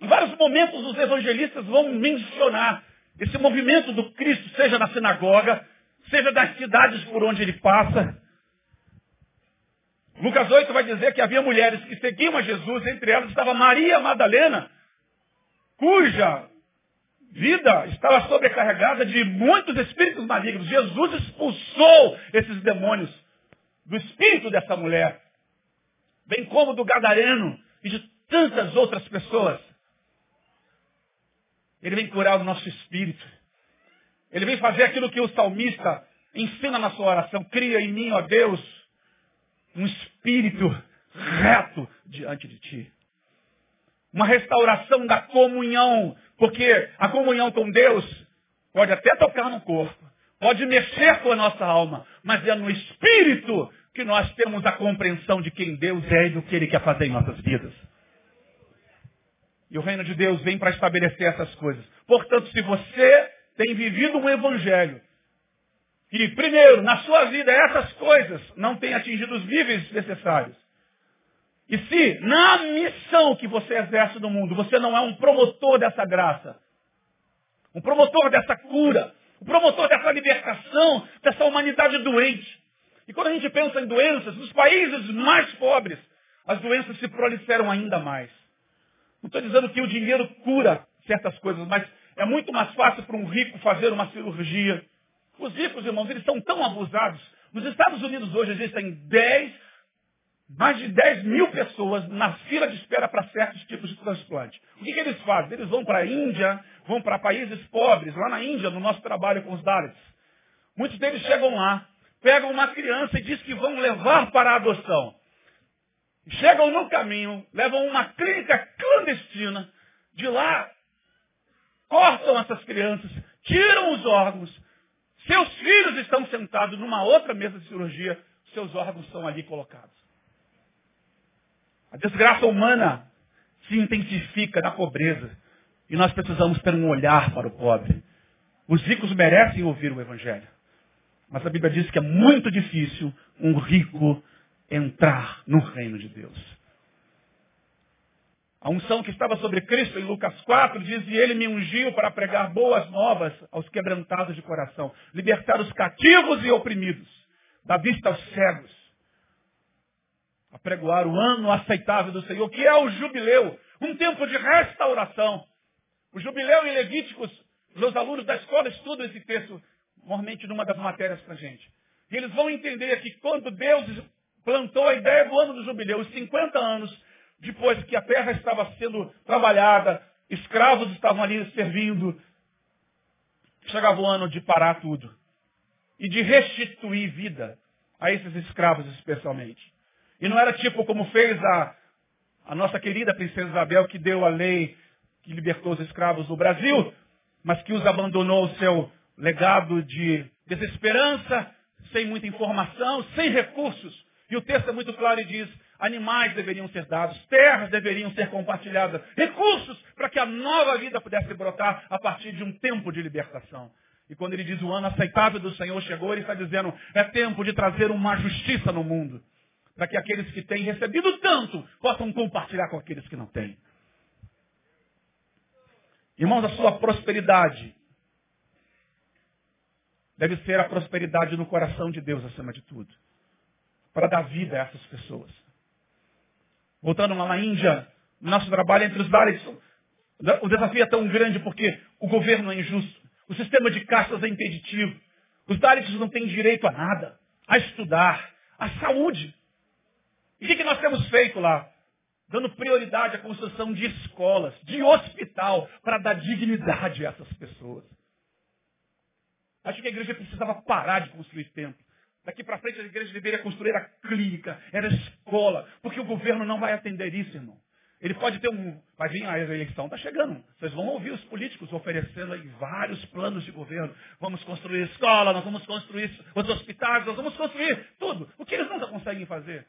Em vários momentos os evangelistas vão mencionar esse movimento do Cristo, seja na sinagoga, seja das cidades por onde ele passa. Lucas 8 vai dizer que havia mulheres que seguiam a Jesus, entre elas estava Maria Madalena, cuja vida estava sobrecarregada de muitos espíritos malignos. Jesus expulsou esses demônios do espírito dessa mulher, bem como do Gadareno e de tantas outras pessoas. Ele vem curar o nosso espírito. Ele vem fazer aquilo que o salmista ensina na sua oração. Cria em mim, ó Deus, um espírito reto diante de ti. Uma restauração da comunhão. Porque a comunhão com Deus pode até tocar no corpo, pode mexer com a nossa alma, mas é no espírito que nós temos a compreensão de quem Deus é e do que Ele quer fazer em nossas vidas. E o reino de Deus vem para estabelecer essas coisas. Portanto, se você tem vivido um evangelho que, primeiro, na sua vida essas coisas não têm atingido os níveis necessários, e se na missão que você exerce no mundo, você não é um promotor dessa graça, um promotor dessa cura, um promotor dessa libertação, dessa humanidade doente. E quando a gente pensa em doenças, nos países mais pobres, as doenças se proliferam ainda mais. Não estou dizendo que o dinheiro cura certas coisas, mas é muito mais fácil para um rico fazer uma cirurgia. Os ricos, irmãos, eles são tão abusados. Nos Estados Unidos hoje existem 10, mais de 10 mil pessoas na fila de espera para certos tipos de transplante. O que, que eles fazem? Eles vão para a Índia, vão para países pobres, lá na Índia, no nosso trabalho com os Dalits. Muitos deles chegam lá, pegam uma criança e dizem que vão levar para a adoção. Chegam no caminho, levam uma clínica clandestina. De lá, cortam essas crianças, tiram os órgãos. Seus filhos estão sentados numa outra mesa de cirurgia, seus órgãos são ali colocados. A desgraça humana se intensifica na pobreza. E nós precisamos ter um olhar para o pobre. Os ricos merecem ouvir o Evangelho. Mas a Bíblia diz que é muito difícil um rico entrar no reino de Deus. A unção que estava sobre Cristo em Lucas 4 diz, e ele me ungiu para pregar boas novas aos quebrantados de coração, libertar os cativos e oprimidos, dar vista aos cegos, apregoar o ano aceitável do Senhor, que é o jubileu, um tempo de restauração. O jubileu em Levíticos, meus alunos da escola estudam esse texto, normalmente numa das matérias para gente. E eles vão entender que quando Deus plantou a ideia do ano do jubileu, os 50 anos depois que a terra estava sendo trabalhada, escravos estavam ali servindo, chegava o ano de parar tudo e de restituir vida a esses escravos especialmente. E não era tipo como fez a, a nossa querida princesa Isabel, que deu a lei que libertou os escravos do Brasil, mas que os abandonou o seu legado de desesperança, sem muita informação, sem recursos. E o texto é muito claro e diz, animais deveriam ser dados, terras deveriam ser compartilhadas, recursos para que a nova vida pudesse brotar a partir de um tempo de libertação. E quando ele diz o ano aceitável do Senhor chegou, ele está dizendo, é tempo de trazer uma justiça no mundo. Para que aqueles que têm recebido tanto possam compartilhar com aqueles que não têm. Irmãos, a sua prosperidade deve ser a prosperidade no coração de Deus acima de tudo. Para dar vida a essas pessoas. Voltando lá na Índia, nosso trabalho entre os Dalits, o desafio é tão grande porque o governo é injusto. O sistema de castas é impeditivo. Os Dalits não têm direito a nada. A estudar, a saúde. E o que, nós temos feito lá? Dando prioridade à construção de escolas, de hospital, para dar dignidade a essas pessoas. Acho que a igreja precisava parar de construir templo. Daqui para frente a igreja deveria construir a clínica, era a escola, porque o governo não vai atender isso, irmão. Ele pode ter um. Vai vir a eleição, está chegando. Vocês vão ouvir os políticos oferecendo aí vários planos de governo. Vamos construir escola, nós vamos construir os hospitais, nós vamos construir tudo. O que eles nunca conseguem fazer.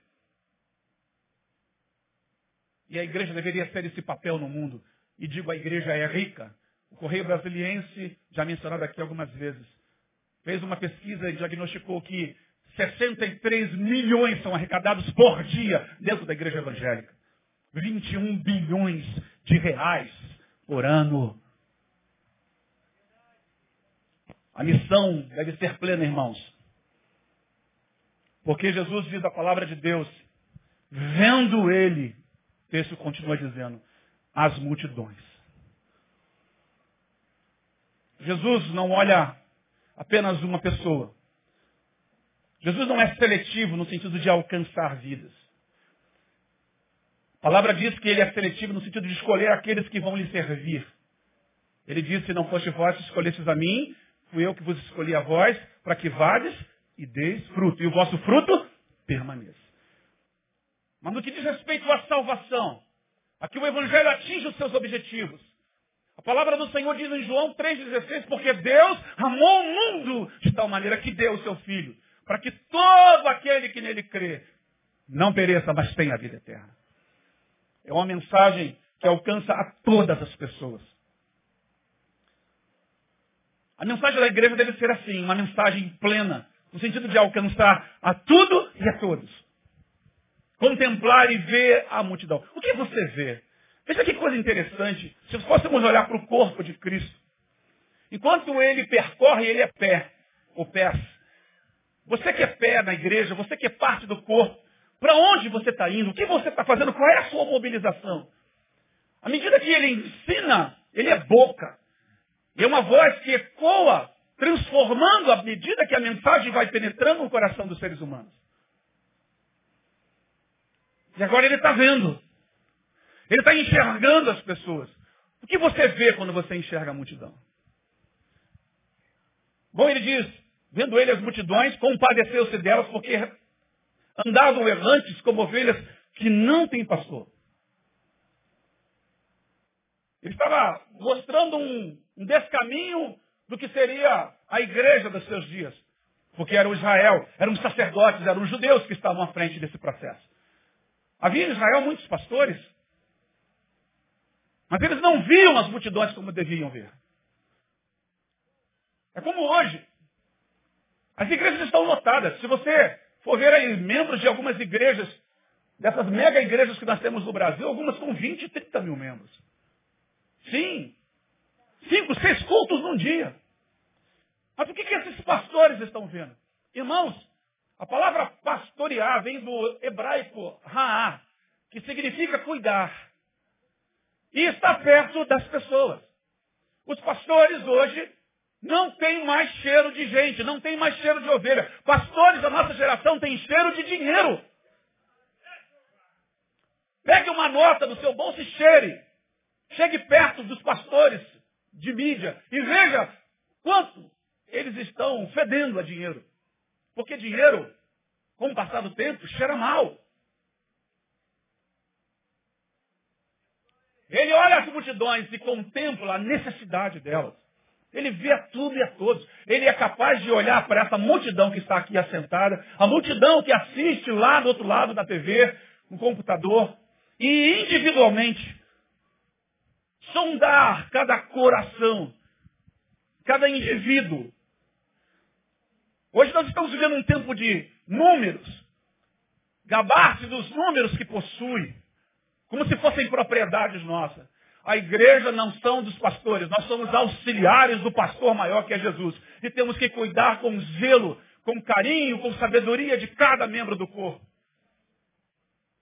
E a igreja deveria ser esse papel no mundo. E digo, a igreja é rica. O Correio Brasiliense, já mencionado aqui algumas vezes, fez uma pesquisa e diagnosticou que 63 milhões são arrecadados por dia dentro da igreja evangélica. 21 bilhões de reais por ano. A missão deve ser plena, irmãos. Porque Jesus diz a palavra de Deus, vendo ele, o texto continua dizendo, as multidões. Jesus não olha apenas uma pessoa. Jesus não é seletivo no sentido de alcançar vidas. A palavra diz que ele é seletivo no sentido de escolher aqueles que vão lhe servir. Ele diz, se não foste vós que escolhestes a mim, fui eu que vos escolhi a vós, para que vades e deis fruto. E o vosso fruto permaneça. Mas no que diz respeito à salvação, aqui o Evangelho atinge os seus objetivos. A palavra do Senhor diz em João 3,16, porque Deus amou o mundo de tal maneira que deu o seu Filho, para que todo aquele que nele crê não pereça, mas tenha a vida eterna. É uma mensagem que alcança a todas as pessoas. A mensagem da igreja deve ser assim, uma mensagem plena, no sentido de alcançar a tudo e a todos. Contemplar e ver a multidão. O que você vê? Veja que coisa interessante. Se fôssemos olhar para o corpo de Cristo, enquanto ele percorre, ele é pé, ou pés. Você que é pé na igreja, você que é parte do corpo, para onde você está indo? O que você está fazendo? Qual é a sua mobilização? À medida que ele ensina, ele é boca. E é uma voz que ecoa, transformando à medida que a mensagem vai penetrando no coração dos seres humanos. E agora ele está vendo. Ele está enxergando as pessoas. O que você vê quando você enxerga a multidão? Bom, ele diz, vendo ele as multidões, compadeceu-se delas, porque andavam errantes como ovelhas que não têm pastor. Ele estava mostrando um, um descaminho do que seria a igreja dos seus dias. Porque era o Israel, eram os sacerdotes, eram os judeus que estavam à frente desse processo. Havia em Israel muitos pastores, mas eles não viam as multidões como deviam ver. É como hoje. As igrejas estão lotadas. Se você for ver aí membros de algumas igrejas, dessas mega igrejas que nós temos no Brasil, algumas com 20, 30 mil membros. Sim. Cinco, seis cultos num dia. Mas o que, que esses pastores estão vendo? Irmãos, a palavra pastorear vem do hebraico ra'á, que significa cuidar. E está perto das pessoas. Os pastores hoje não tem mais cheiro de gente, não tem mais cheiro de ovelha. Pastores da nossa geração têm cheiro de dinheiro. Pegue uma nota do seu bolso e cheire. Chegue perto dos pastores de mídia e veja quanto eles estão fedendo a dinheiro. Porque dinheiro, com o passar do tempo, cheira mal. Ele olha as multidões e contempla a necessidade delas. Ele vê a tudo e a todos. Ele é capaz de olhar para essa multidão que está aqui assentada, a multidão que assiste lá do outro lado da TV, no computador, e individualmente sondar cada coração, cada indivíduo. Hoje nós estamos vivendo um tempo de números, gabar-se dos números que possui, como se fossem propriedades nossas. A igreja não são dos pastores, nós somos auxiliares do pastor maior que é Jesus. E temos que cuidar com zelo, com carinho, com sabedoria de cada membro do corpo.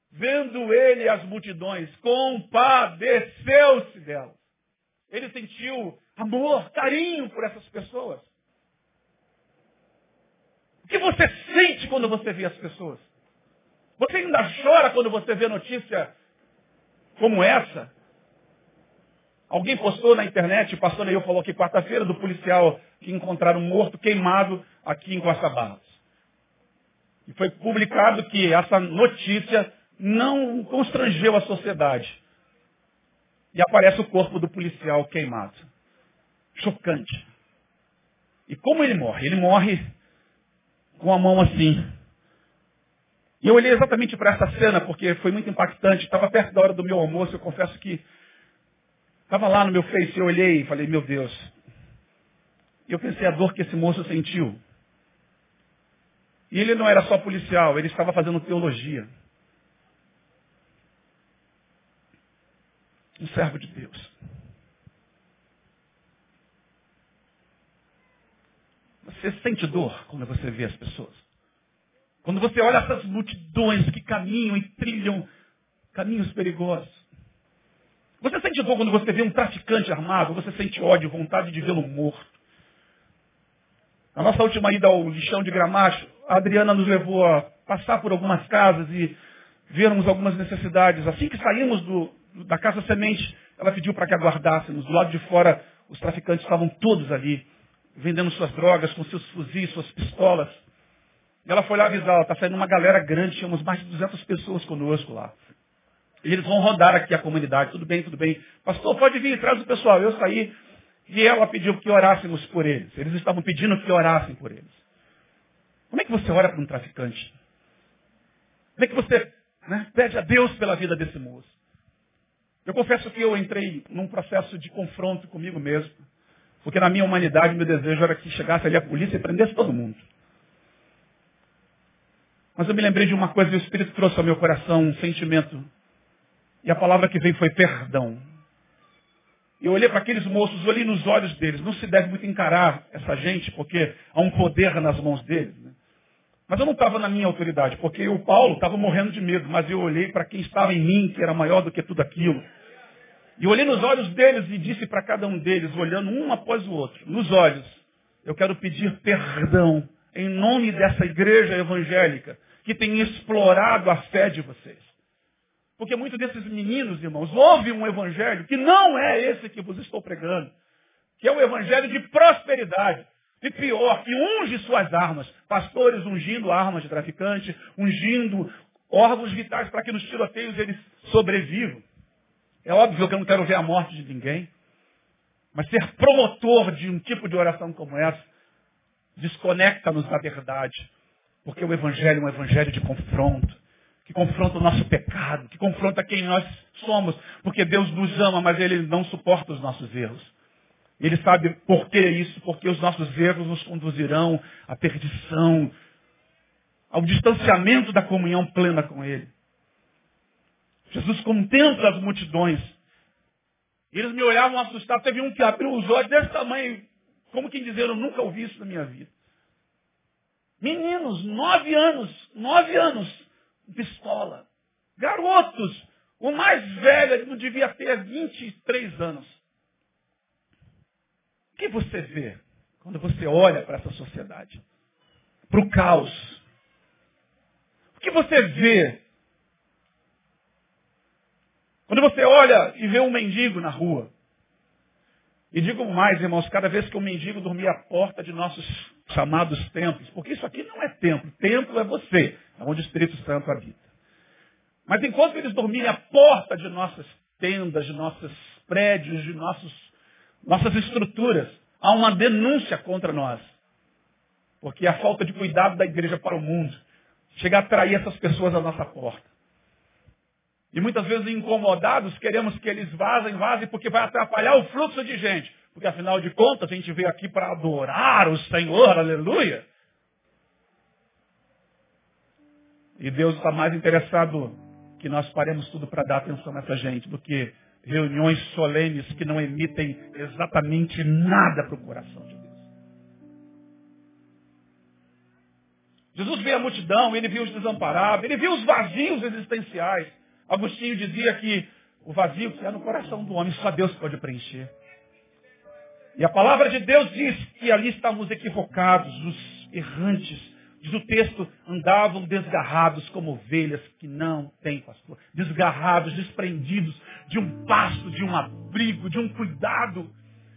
Vendo ele as multidões, compadeceu-se delas. Ele sentiu amor, carinho por essas pessoas. O que você sente quando você vê as pessoas? Você ainda chora quando você vê notícia como essa? Alguém postou na internet, o pastor Neil falou que quarta-feira, do policial que encontraram morto, queimado aqui em Costa Barros. E foi publicado que essa notícia não constrangeu a sociedade. E aparece o corpo do policial queimado. Chocante. E como ele morre? Ele morre com a mão assim. E eu olhei exatamente para essa cena porque foi muito impactante. Estava perto da hora do meu almoço. Eu confesso que estava lá no meu Face. Eu olhei e falei, meu Deus. E eu pensei a dor que esse moço sentiu. E ele não era só policial, ele estava fazendo teologia. Um servo de Deus. Você sente dor quando você vê as pessoas. Quando você olha essas multidões que caminham e trilham caminhos perigosos. Você sente dor quando você vê um traficante armado, você sente ódio, vontade de vê-lo morto. Na nossa última ida ao lixão de Gramacho, a Adriana nos levou a passar por algumas casas e vermos algumas necessidades. Assim que saímos do, da casa semente, ela pediu para que aguardássemos. Do lado de fora, os traficantes estavam todos ali, vendendo suas drogas, com seus fuzis, suas pistolas. E ela foi lá avisar, está saindo uma galera grande, tínhamos mais de 200 pessoas conosco lá. Eles vão rodar aqui a comunidade, tudo bem, tudo bem. Pastor, pode vir, traz o pessoal. Eu saí e ela pediu que orássemos por eles. Eles estavam pedindo que orassem por eles. Como é que você ora para um traficante? Como é que você né, pede a Deus pela vida desse moço? Eu confesso que eu entrei num processo de confronto comigo mesmo. Porque na minha humanidade, meu desejo era que chegasse ali a polícia e prendesse todo mundo. Mas eu me lembrei de uma coisa e o Espírito trouxe ao meu coração um sentimento. E a palavra que veio foi perdão. Eu olhei para aqueles moços, olhei nos olhos deles. Não se deve muito encarar essa gente, porque há um poder nas mãos deles. Né? Mas eu não estava na minha autoridade, porque o Paulo estava morrendo de medo. Mas eu olhei para quem estava em mim, que era maior do que tudo aquilo. E olhei nos olhos deles e disse para cada um deles, olhando um após o outro, nos olhos, eu quero pedir perdão em nome dessa igreja evangélica que tem explorado a fé de vocês. Porque muitos desses meninos, irmãos, ouvem um evangelho que não é esse que vos estou pregando, que é o evangelho de prosperidade. E pior, que unge suas armas. Pastores ungindo armas de traficante, ungindo órgãos vitais para que nos tiroteios eles sobrevivam. É óbvio que eu não quero ver a morte de ninguém. Mas ser promotor de um tipo de oração como essa desconecta-nos da verdade. Porque o Evangelho é um Evangelho de confronto. Que confronta o nosso pecado. Que confronta quem nós somos. Porque Deus nos ama, mas Ele não suporta os nossos erros. Ele sabe por que isso. Porque os nossos erros nos conduzirão à perdição. Ao distanciamento da comunhão plena com Ele. Jesus contempla as multidões. Eles me olhavam assustados. Teve um que abriu os olhos desse tamanho, como quem dizer, eu nunca ouvi isso na minha vida. Meninos, nove anos, nove anos, pistola. Garotos, o mais velho não devia ter 23 anos. O que você vê quando você olha para essa sociedade? Para o caos. O que você vê Quando você olha e vê um mendigo na rua, e digo mais, irmãos, cada vez que um mendigo dormia à porta de nossos chamados templos, porque isso aqui não é templo, templo é você, onde o Espírito Santo habita. Mas enquanto eles dormiam à porta de nossas tendas, de nossos prédios, de nossos, nossas estruturas, há uma denúncia contra nós. Porque a falta de cuidado da igreja para o mundo chega a atrair essas pessoas à nossa porta. E muitas vezes incomodados, queremos que eles vazem, vazem, porque vai atrapalhar o fluxo de gente. Porque afinal de contas, a gente veio aqui para adorar o Senhor, aleluia. E Deus está mais interessado que nós paremos tudo para dar atenção nessa gente do que reuniões solenes que não emitem exatamente nada para o coração de Deus. Jesus viu a multidão, ele viu os desamparados, ele viu os vazios existenciais. Agostinho dizia que o vazio que é no coração do homem, só Deus pode preencher. E a palavra de Deus diz que ali estavam os equivocados, os errantes. Diz o texto, andavam desgarrados como ovelhas que não têm pastor. Desgarrados, desprendidos de um pasto, de um abrigo, de um cuidado.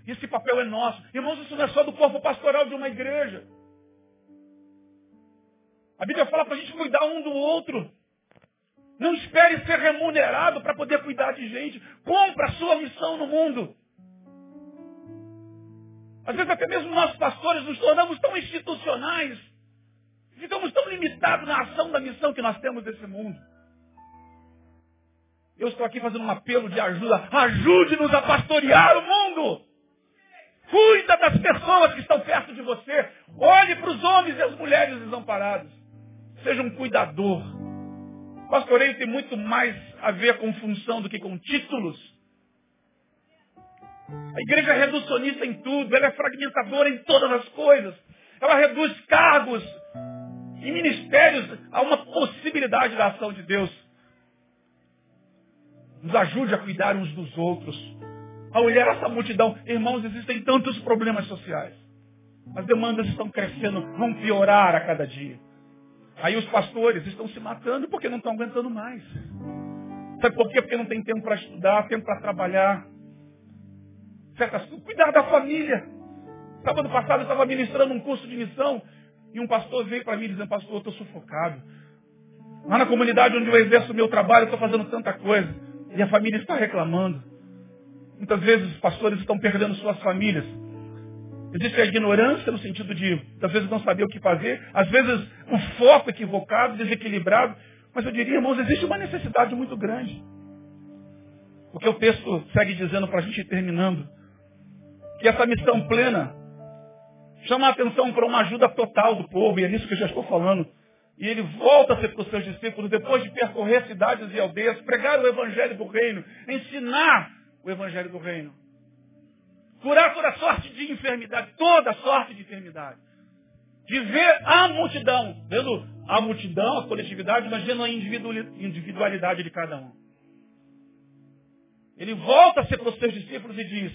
Esse papel é nosso. Irmãos, isso não é só do corpo pastoral de uma igreja. A Bíblia fala para a gente cuidar um do outro. Não espere ser remunerado para poder cuidar de gente. Compra a sua missão no mundo. Às vezes até mesmo nós pastores nos tornamos tão institucionais. Ficamos tão limitados na ação da missão que nós temos nesse mundo. Eu estou aqui fazendo um apelo de ajuda. Ajude-nos a pastorear o mundo. Cuida das pessoas que estão perto de você. Olhe para os homens e as mulheres desamparados. Seja um cuidador. Pastoreio tem muito mais a ver com função do que com títulos. A igreja é reducionista em tudo, ela é fragmentadora em todas as coisas. Ela reduz cargos e ministérios a uma possibilidade da ação de Deus. Nos ajude a cuidar uns dos outros. A olhar essa multidão. Irmãos, existem tantos problemas sociais. As demandas estão crescendo, vão piorar a cada dia. Aí os pastores estão se matando porque não estão aguentando mais. Sabe por quê? Porque não tem tempo para estudar, tempo para trabalhar. Certas Cuidar da família. Sábado passado eu estava ministrando um curso de missão e um pastor veio para mim dizendo, pastor, eu estou sufocado. Lá na comunidade onde eu exerço o meu trabalho, eu estou fazendo tanta coisa. E a família está reclamando. Muitas vezes os pastores estão perdendo suas famílias Existe a ignorância no sentido de, às vezes, não saber o que fazer, às vezes o foco equivocado, desequilibrado. Mas eu diria, irmãos, existe uma necessidade muito grande. Porque o texto segue dizendo para a gente terminando que essa missão plena chama a atenção para uma ajuda total do povo, e é nisso que eu já estou falando. E ele volta a ser para os seus discípulos, depois de percorrer cidades e aldeias, pregar o evangelho do reino, ensinar o evangelho do reino. Curar toda sorte de enfermidade, toda sorte de enfermidade. De ver a multidão, vendo a multidão, a coletividade, mas vendo a individualidade de cada um. Ele volta -se para os seus discípulos e diz,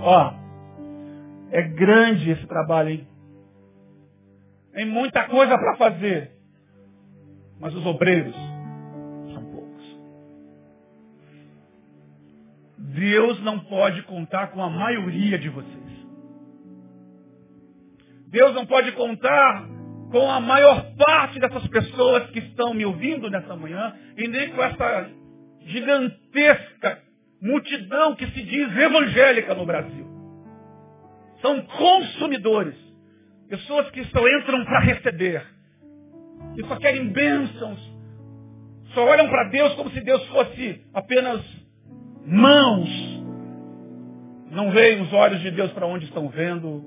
ó, é grande esse trabalho, hein? Tem muita coisa para fazer. Mas os obreiros Deus não pode contar com a maioria de vocês. Deus não pode contar com a maior parte dessas pessoas que estão me ouvindo nessa manhã e nem com essa gigantesca multidão que se diz evangélica no Brasil. São consumidores. Pessoas que só entram para receber. Que só querem bênçãos. Só olham para Deus como se Deus fosse apenas mãos. Não veem os olhos de Deus para onde estão vendo.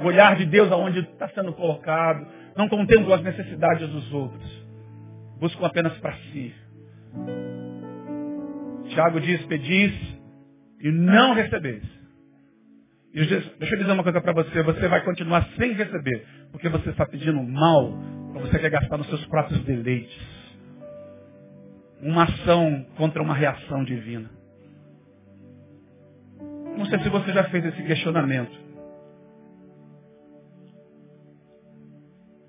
O olhar de Deus aonde está sendo colocado. Não contemplam as necessidades dos outros. Buscam apenas para si. Tiago diz, pedis e não recebeis. E deixa eu dizer uma coisa para você, você vai continuar sem receber, porque você está pedindo mal, para você quer gastar nos seus próprios deleites uma ação contra uma reação divina. Não sei se você já fez esse questionamento.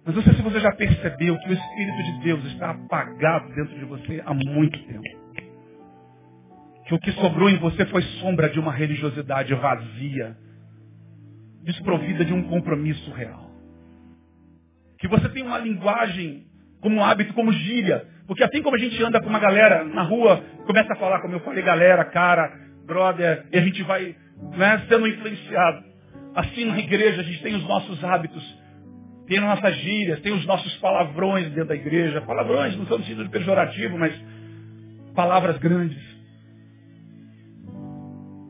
Mas não sei se você já percebeu que o Espírito de Deus está apagado dentro de você há muito tempo. Que o que sobrou em você foi sombra de uma religiosidade vazia, desprovida de um compromisso real. Que você tem uma linguagem como hábito, como gíria. Porque assim como a gente anda com uma galera na rua, começa a falar, como eu falei, galera, cara, brother, e a gente vai né, sendo influenciado. Assim na igreja a gente tem os nossos hábitos, tem as nossas gírias, tem os nossos palavrões dentro da igreja. Palavrões não são no sentido pejorativo, mas palavras grandes.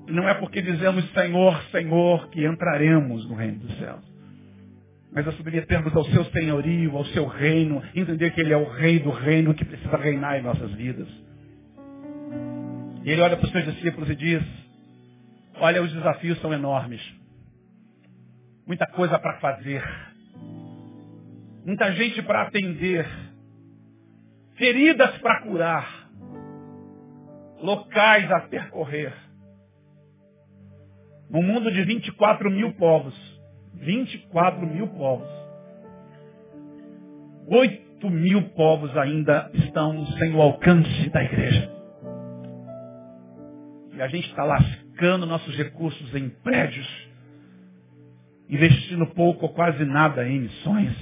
Não é porque dizemos Senhor, Senhor que entraremos no reino dos céus. Mas a submetermos ao seu senhorio, ao seu reino, entender que Ele é o rei do reino que precisa reinar em nossas vidas. E ele olha para os seus discípulos e diz, olha, os desafios são enormes. Muita coisa para fazer. Muita gente para atender. Feridas para curar. Locais a percorrer. Num mundo de 24 mil povos. 24 mil povos. 8 mil povos ainda estão sem o alcance da igreja. E a gente está lascando nossos recursos em prédios, investindo pouco ou quase nada em missões.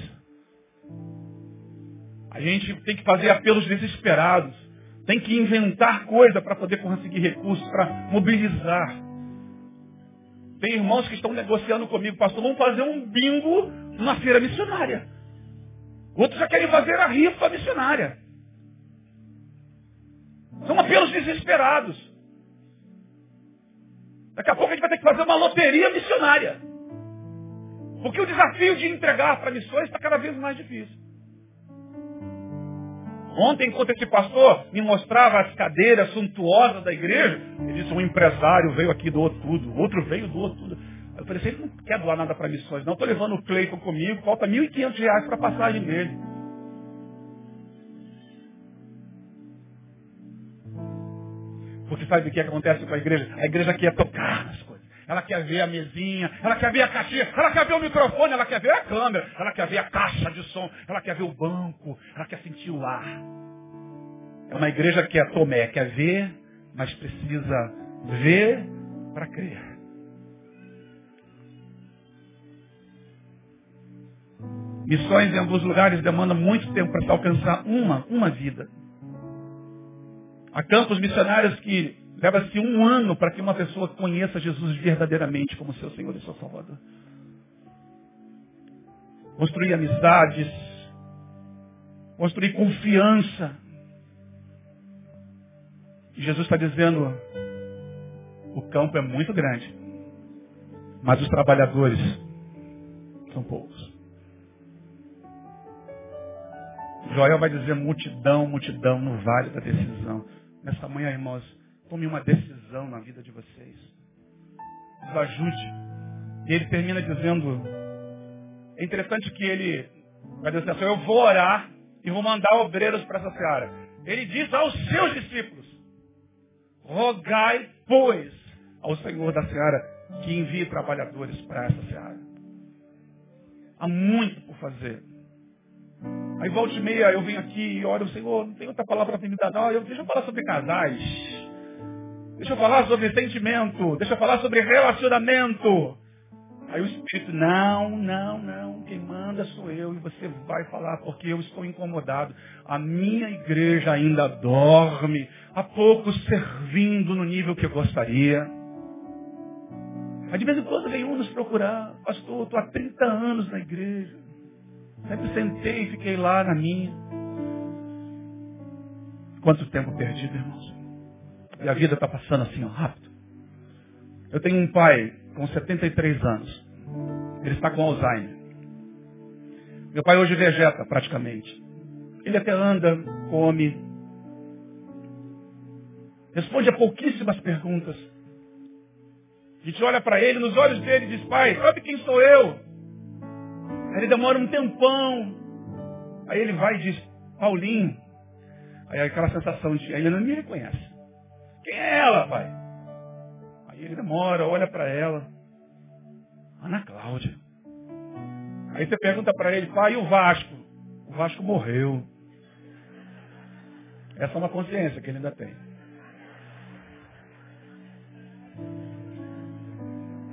A gente tem que fazer apelos desesperados. Tem que inventar coisa para poder conseguir recursos, para mobilizar. Tem irmãos que estão negociando comigo, pastor, vamos fazer um bingo na feira missionária. Outros já querem fazer a rifa missionária. São apelos desesperados. Daqui a pouco a gente vai ter que fazer uma loteria missionária. Porque o desafio de entregar para missões está cada vez mais difícil. Ontem, enquanto esse pastor me mostrava as cadeiras suntuosas da igreja, ele disse, um empresário veio aqui e doou tudo, outro veio e doou tudo. Eu falei, ele não quer doar nada para missões, não. Estou levando o Cleiton comigo, falta R$ 1.500 para a passagem dele. Porque sabe o que acontece com a igreja? A igreja quer tocar nas coisas. Ela quer ver a mesinha, ela quer ver a caixinha, ela quer ver o microfone, ela quer ver a câmera, ela quer ver a caixa de som, ela quer ver o banco, ela quer sentir o ar. É uma igreja que é Tomé, quer ver, mas precisa ver para crer. Missões em alguns lugares demandam muito tempo para alcançar uma, uma vida. Há campos missionários que leva-se um ano para que uma pessoa conheça Jesus verdadeiramente como seu Senhor e seu Salvador. Construir amizades, construir confiança. Jesus está dizendo, o campo é muito grande, mas os trabalhadores são poucos. Joel vai dizer multidão, multidão no vale da decisão. Nessa manhã, irmãos, tome uma decisão na vida de vocês. Nos ajude. E ele termina dizendo, é interessante que ele vai dizer assim, eu vou orar e vou mandar obreiros para essa seara. Ele diz aos seus discípulos, rogai, pois, ao Senhor da seara que envie trabalhadores para essa seara. Há muito por fazer. Aí volta e meia eu venho aqui e oro, Senhor, não tem outra palavra para me dar, não. Eu, deixa eu falar sobre casais. Deixa eu falar sobre sentimento. Deixa eu falar sobre relacionamento. Aí o Espírito, não, não, não, quem manda sou eu e você vai falar porque eu estou incomodado. A minha igreja ainda dorme, há pouco servindo no nível que eu gostaria. Aí de vez em quando vem um nos procurar, pastor, estou há 30 anos na igreja. Sempre sentei e fiquei lá na minha. Quanto tempo perdido, irmãos. E a vida está passando assim, ó, rápido. Eu tenho um pai com 73 anos. Ele está com Alzheimer. Meu pai hoje vegeta praticamente. Ele até anda, come. Responde a pouquíssimas perguntas. A gente olha para ele, nos olhos dele diz, pai, sabe quem sou eu? Aí ele demora um tempão. Aí ele vai e diz, Paulinho. Aí aquela sensação de, ele não me reconhece. Quem é ela, pai? Aí ele demora, olha para ela. Ana Cláudia. Aí você pergunta para ele, pai, e o Vasco? O Vasco morreu. Essa é uma consciência que ele ainda tem.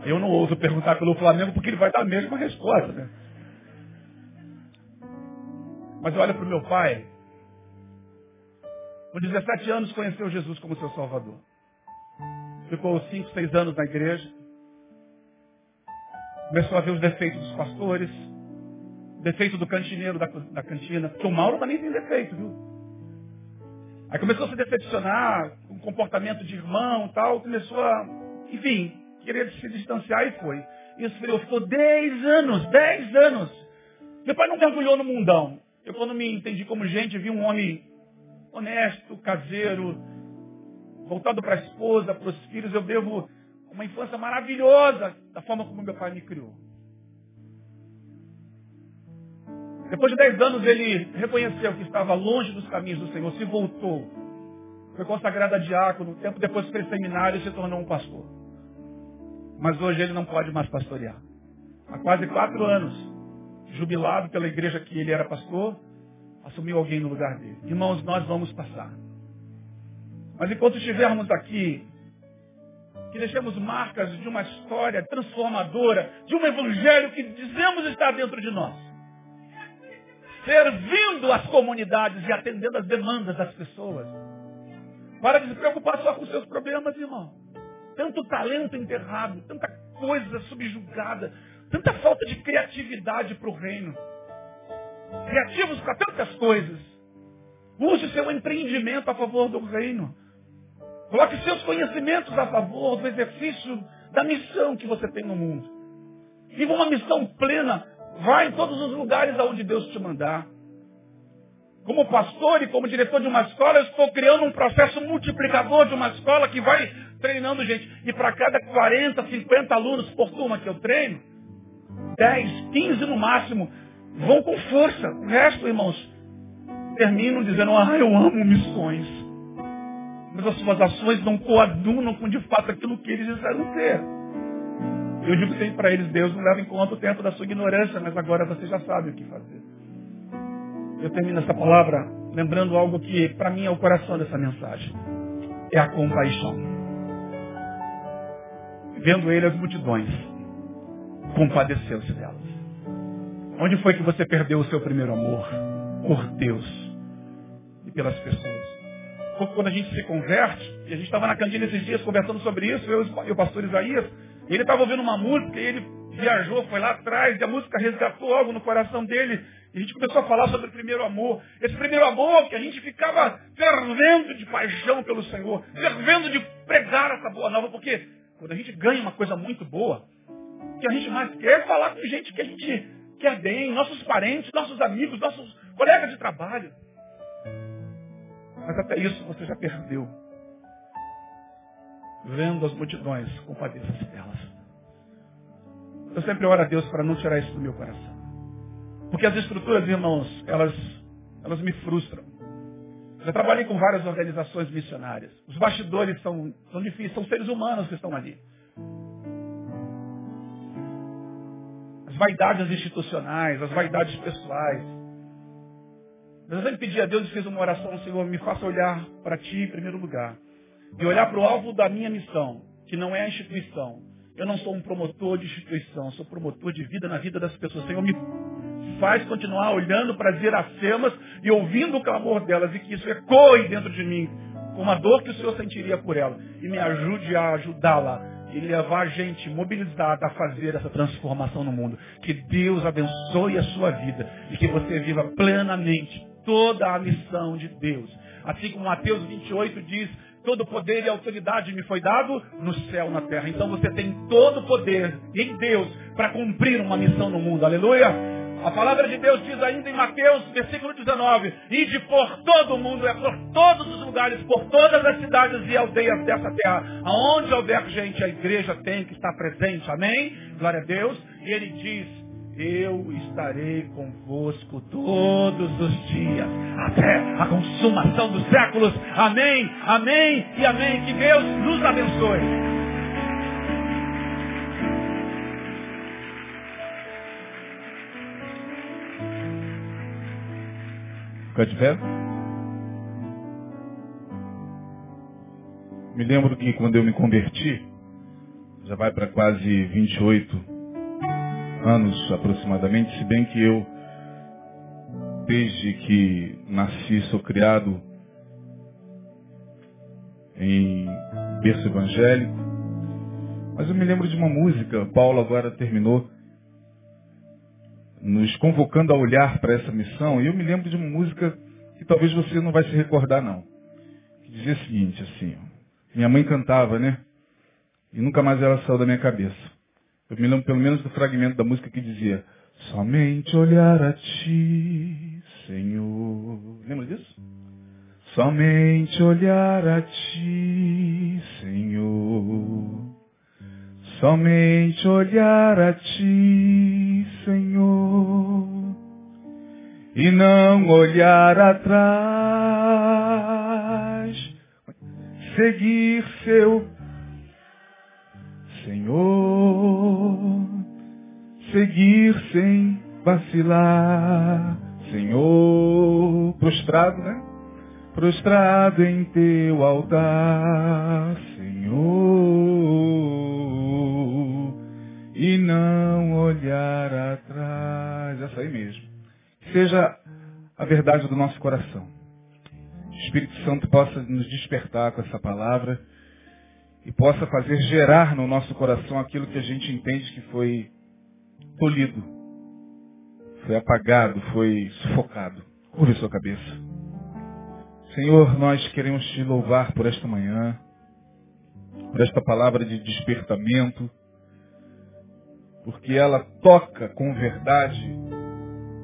Eu não ouso perguntar pelo Flamengo porque ele vai dar a mesma resposta. Né? Mas olha para o meu pai. Com 17 anos conheceu Jesus como seu Salvador. Ficou 5, 6 anos na igreja. Começou a ver os defeitos dos pastores. Defeito do cantineiro da, da cantina. Porque o Mauro também tem defeito, viu? Aí começou a se decepcionar com o comportamento de irmão tal. Começou a, enfim, querer se distanciar e foi. Isso ficou 10 anos, 10 anos. Meu pai não mergulhou no mundão. Eu, quando me entendi como gente, vi um homem honesto, caseiro, voltado para a esposa, para os filhos. Eu devo uma infância maravilhosa da forma como meu pai me criou. Depois de dez anos, ele reconheceu que estava longe dos caminhos do Senhor, se voltou. Foi consagrado a diácono, tempo depois fez seminário e se tornou um pastor. Mas hoje ele não pode mais pastorear. Há quase quatro anos, jubilado pela igreja que ele era pastor, assumiu alguém no lugar dele. Irmãos, nós vamos passar. Mas enquanto estivermos aqui, que deixemos marcas de uma história transformadora, de um evangelho que dizemos estar dentro de nós. Servindo as comunidades e atendendo as demandas das pessoas. Para de se preocupar só com seus problemas, irmão. Tanto talento enterrado, tanta coisa subjugada, Tanta falta de criatividade para o reino. Criativos para tantas coisas. Use seu empreendimento a favor do reino. Coloque seus conhecimentos a favor do exercício da missão que você tem no mundo. Viva uma missão plena. Vá em todos os lugares aonde Deus te mandar. Como pastor e como diretor de uma escola, eu estou criando um processo multiplicador de uma escola que vai treinando gente. E para cada 40, 50 alunos por turma que eu treino, 10, 15 no máximo, vão com força. O resto, irmãos, terminam dizendo, ah, eu amo missões. Mas as suas ações não coadunam com de fato aquilo que eles disseram ser. Eu digo sempre para eles, Deus não leva em conta o tempo da sua ignorância, mas agora você já sabe o que fazer. Eu termino essa palavra lembrando algo que para mim é o coração dessa mensagem. É a compaixão. Vendo ele as multidões compadeceu-se delas. Onde foi que você perdeu o seu primeiro amor? Por Deus e pelas pessoas. Quando a gente se converte, e a gente estava na cantina esses dias conversando sobre isso, eu e o pastor Isaías, ele estava ouvindo uma música, e ele viajou, foi lá atrás, e a música resgatou algo no coração dele, e a gente começou a falar sobre o primeiro amor. Esse primeiro amor que a gente ficava fervendo de paixão pelo Senhor, fervendo de pregar essa boa nova, porque quando a gente ganha uma coisa muito boa, que a gente mais quer é falar com gente que a gente quer bem, nossos parentes, nossos amigos, nossos colegas de trabalho. Mas até isso você já perdeu. Vendo as multidões, compadeça-se delas. Eu sempre oro a Deus para não tirar isso do meu coração. Porque as estruturas, irmãos, elas, elas me frustram. Já trabalhei com várias organizações missionárias. Os bastidores são, são difíceis, são seres humanos que estão ali. As vaidades institucionais, as vaidades pessoais. Mas eu sempre pedi a Deus e fiz uma oração, Senhor, me faça olhar para Ti em primeiro lugar. E olhar para o alvo da minha missão, que não é a instituição. Eu não sou um promotor de instituição, sou promotor de vida na vida das pessoas. Senhor, me faz continuar olhando para as Iracemas e ouvindo o clamor delas e que isso ecoe dentro de mim, com a dor que o Senhor sentiria por ela. E me ajude a ajudá-la e levar gente mobilizada a fazer essa transformação no mundo. Que Deus abençoe a sua vida e que você viva plenamente toda a missão de Deus. Assim como Mateus 28 diz, todo poder e autoridade me foi dado no céu e na terra. Então você tem todo o poder em Deus para cumprir uma missão no mundo. Aleluia! A palavra de Deus diz ainda em Mateus, versículo 19, Ide por todo o mundo, é por todos os lugares, por todas as cidades e aldeias dessa terra. Aonde houver gente, a igreja tem que estar presente. Amém? Glória a Deus. E ele diz, eu estarei convosco todos os dias, até a consumação dos séculos. Amém, amém e amém. Que Deus nos abençoe. Ficar de pé? Me lembro que quando eu me converti, já vai para quase 28 anos aproximadamente, se bem que eu, desde que nasci, sou criado em berço evangélico, mas eu me lembro de uma música, Paulo agora terminou nos convocando a olhar para essa missão, e eu me lembro de uma música que talvez você não vai se recordar não. Que dizia o seguinte, assim, minha mãe cantava, né? E nunca mais ela saiu da minha cabeça. Eu me lembro pelo menos do fragmento da música que dizia, somente olhar a ti, Senhor. Lembra disso? Somente olhar a ti, Senhor. Somente olhar a ti, Senhor, e não olhar atrás, seguir seu Senhor, seguir sem vacilar, Senhor, prostrado, né? Prostrado em teu altar, Senhor e não olhar atrás. Essa aí mesmo. Seja a verdade do nosso coração. O Espírito Santo possa nos despertar com essa palavra e possa fazer gerar no nosso coração aquilo que a gente entende que foi tolhido, foi apagado, foi sufocado. Curve sua cabeça. Senhor, nós queremos te louvar por esta manhã, por esta palavra de despertamento, porque ela toca com verdade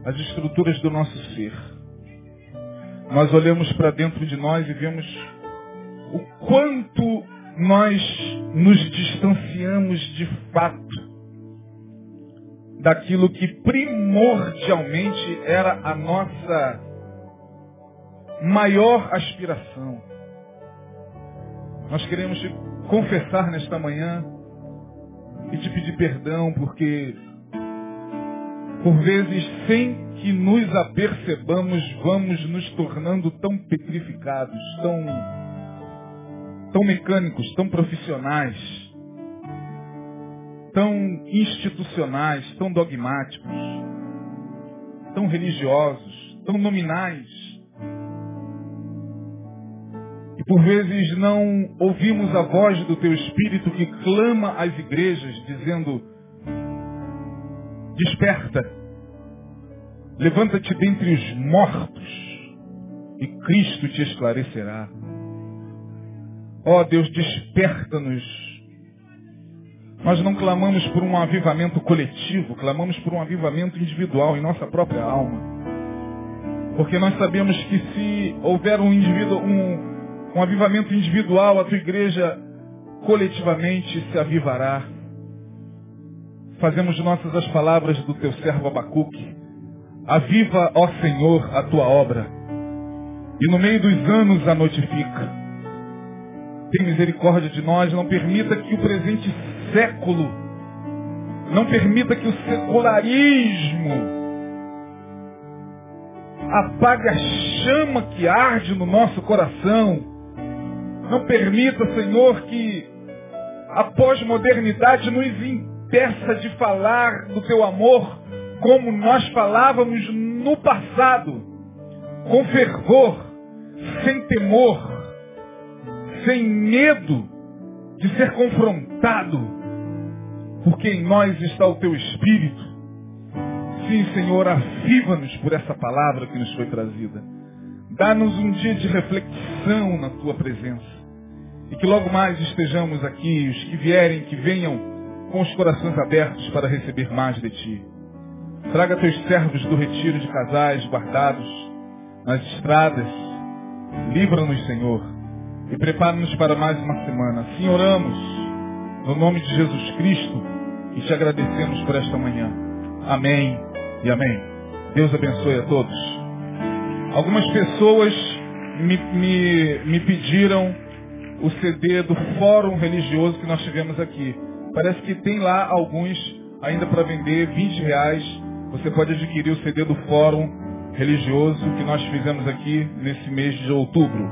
as estruturas do nosso ser. Nós olhamos para dentro de nós e vemos o quanto nós nos distanciamos de fato daquilo que primordialmente era a nossa maior aspiração. Nós queremos confessar nesta manhã e te pedir perdão porque, por vezes, sem que nos apercebamos, vamos nos tornando tão petrificados, tão, tão mecânicos, tão profissionais, tão institucionais, tão dogmáticos, tão religiosos, tão nominais. E por vezes não ouvimos a voz do teu Espírito que clama às igrejas, dizendo, desperta, levanta-te dentre os mortos e Cristo te esclarecerá. Ó oh, Deus, desperta-nos. Nós não clamamos por um avivamento coletivo, clamamos por um avivamento individual em nossa própria alma. Porque nós sabemos que se houver um indivíduo, um, um avivamento individual, a tua igreja coletivamente se avivará. Fazemos nossas as palavras do teu servo Abacuque. Aviva, ó Senhor, a tua obra. E no meio dos anos a notifica. Tem misericórdia de nós, não permita que o presente século, não permita que o secularismo apague a chama que arde no nosso coração não permita, Senhor, que a pós-modernidade nos impeça de falar do teu amor como nós falávamos no passado, com fervor, sem temor, sem medo de ser confrontado, porque em nós está o teu Espírito. Sim, Senhor, aviva-nos por essa palavra que nos foi trazida. Dá-nos um dia de reflexão na tua presença. E que logo mais estejamos aqui, os que vierem, que venham com os corações abertos para receber mais de Ti. Traga teus servos do retiro de casais guardados nas estradas. Livra-nos, Senhor, e prepara-nos para mais uma semana. Assim oramos, no nome de Jesus Cristo, e te agradecemos por esta manhã. Amém e amém. Deus abençoe a todos. Algumas pessoas me, me, me pediram o CD do fórum religioso que nós tivemos aqui. Parece que tem lá alguns ainda para vender, 20 reais. Você pode adquirir o CD do fórum religioso que nós fizemos aqui nesse mês de outubro.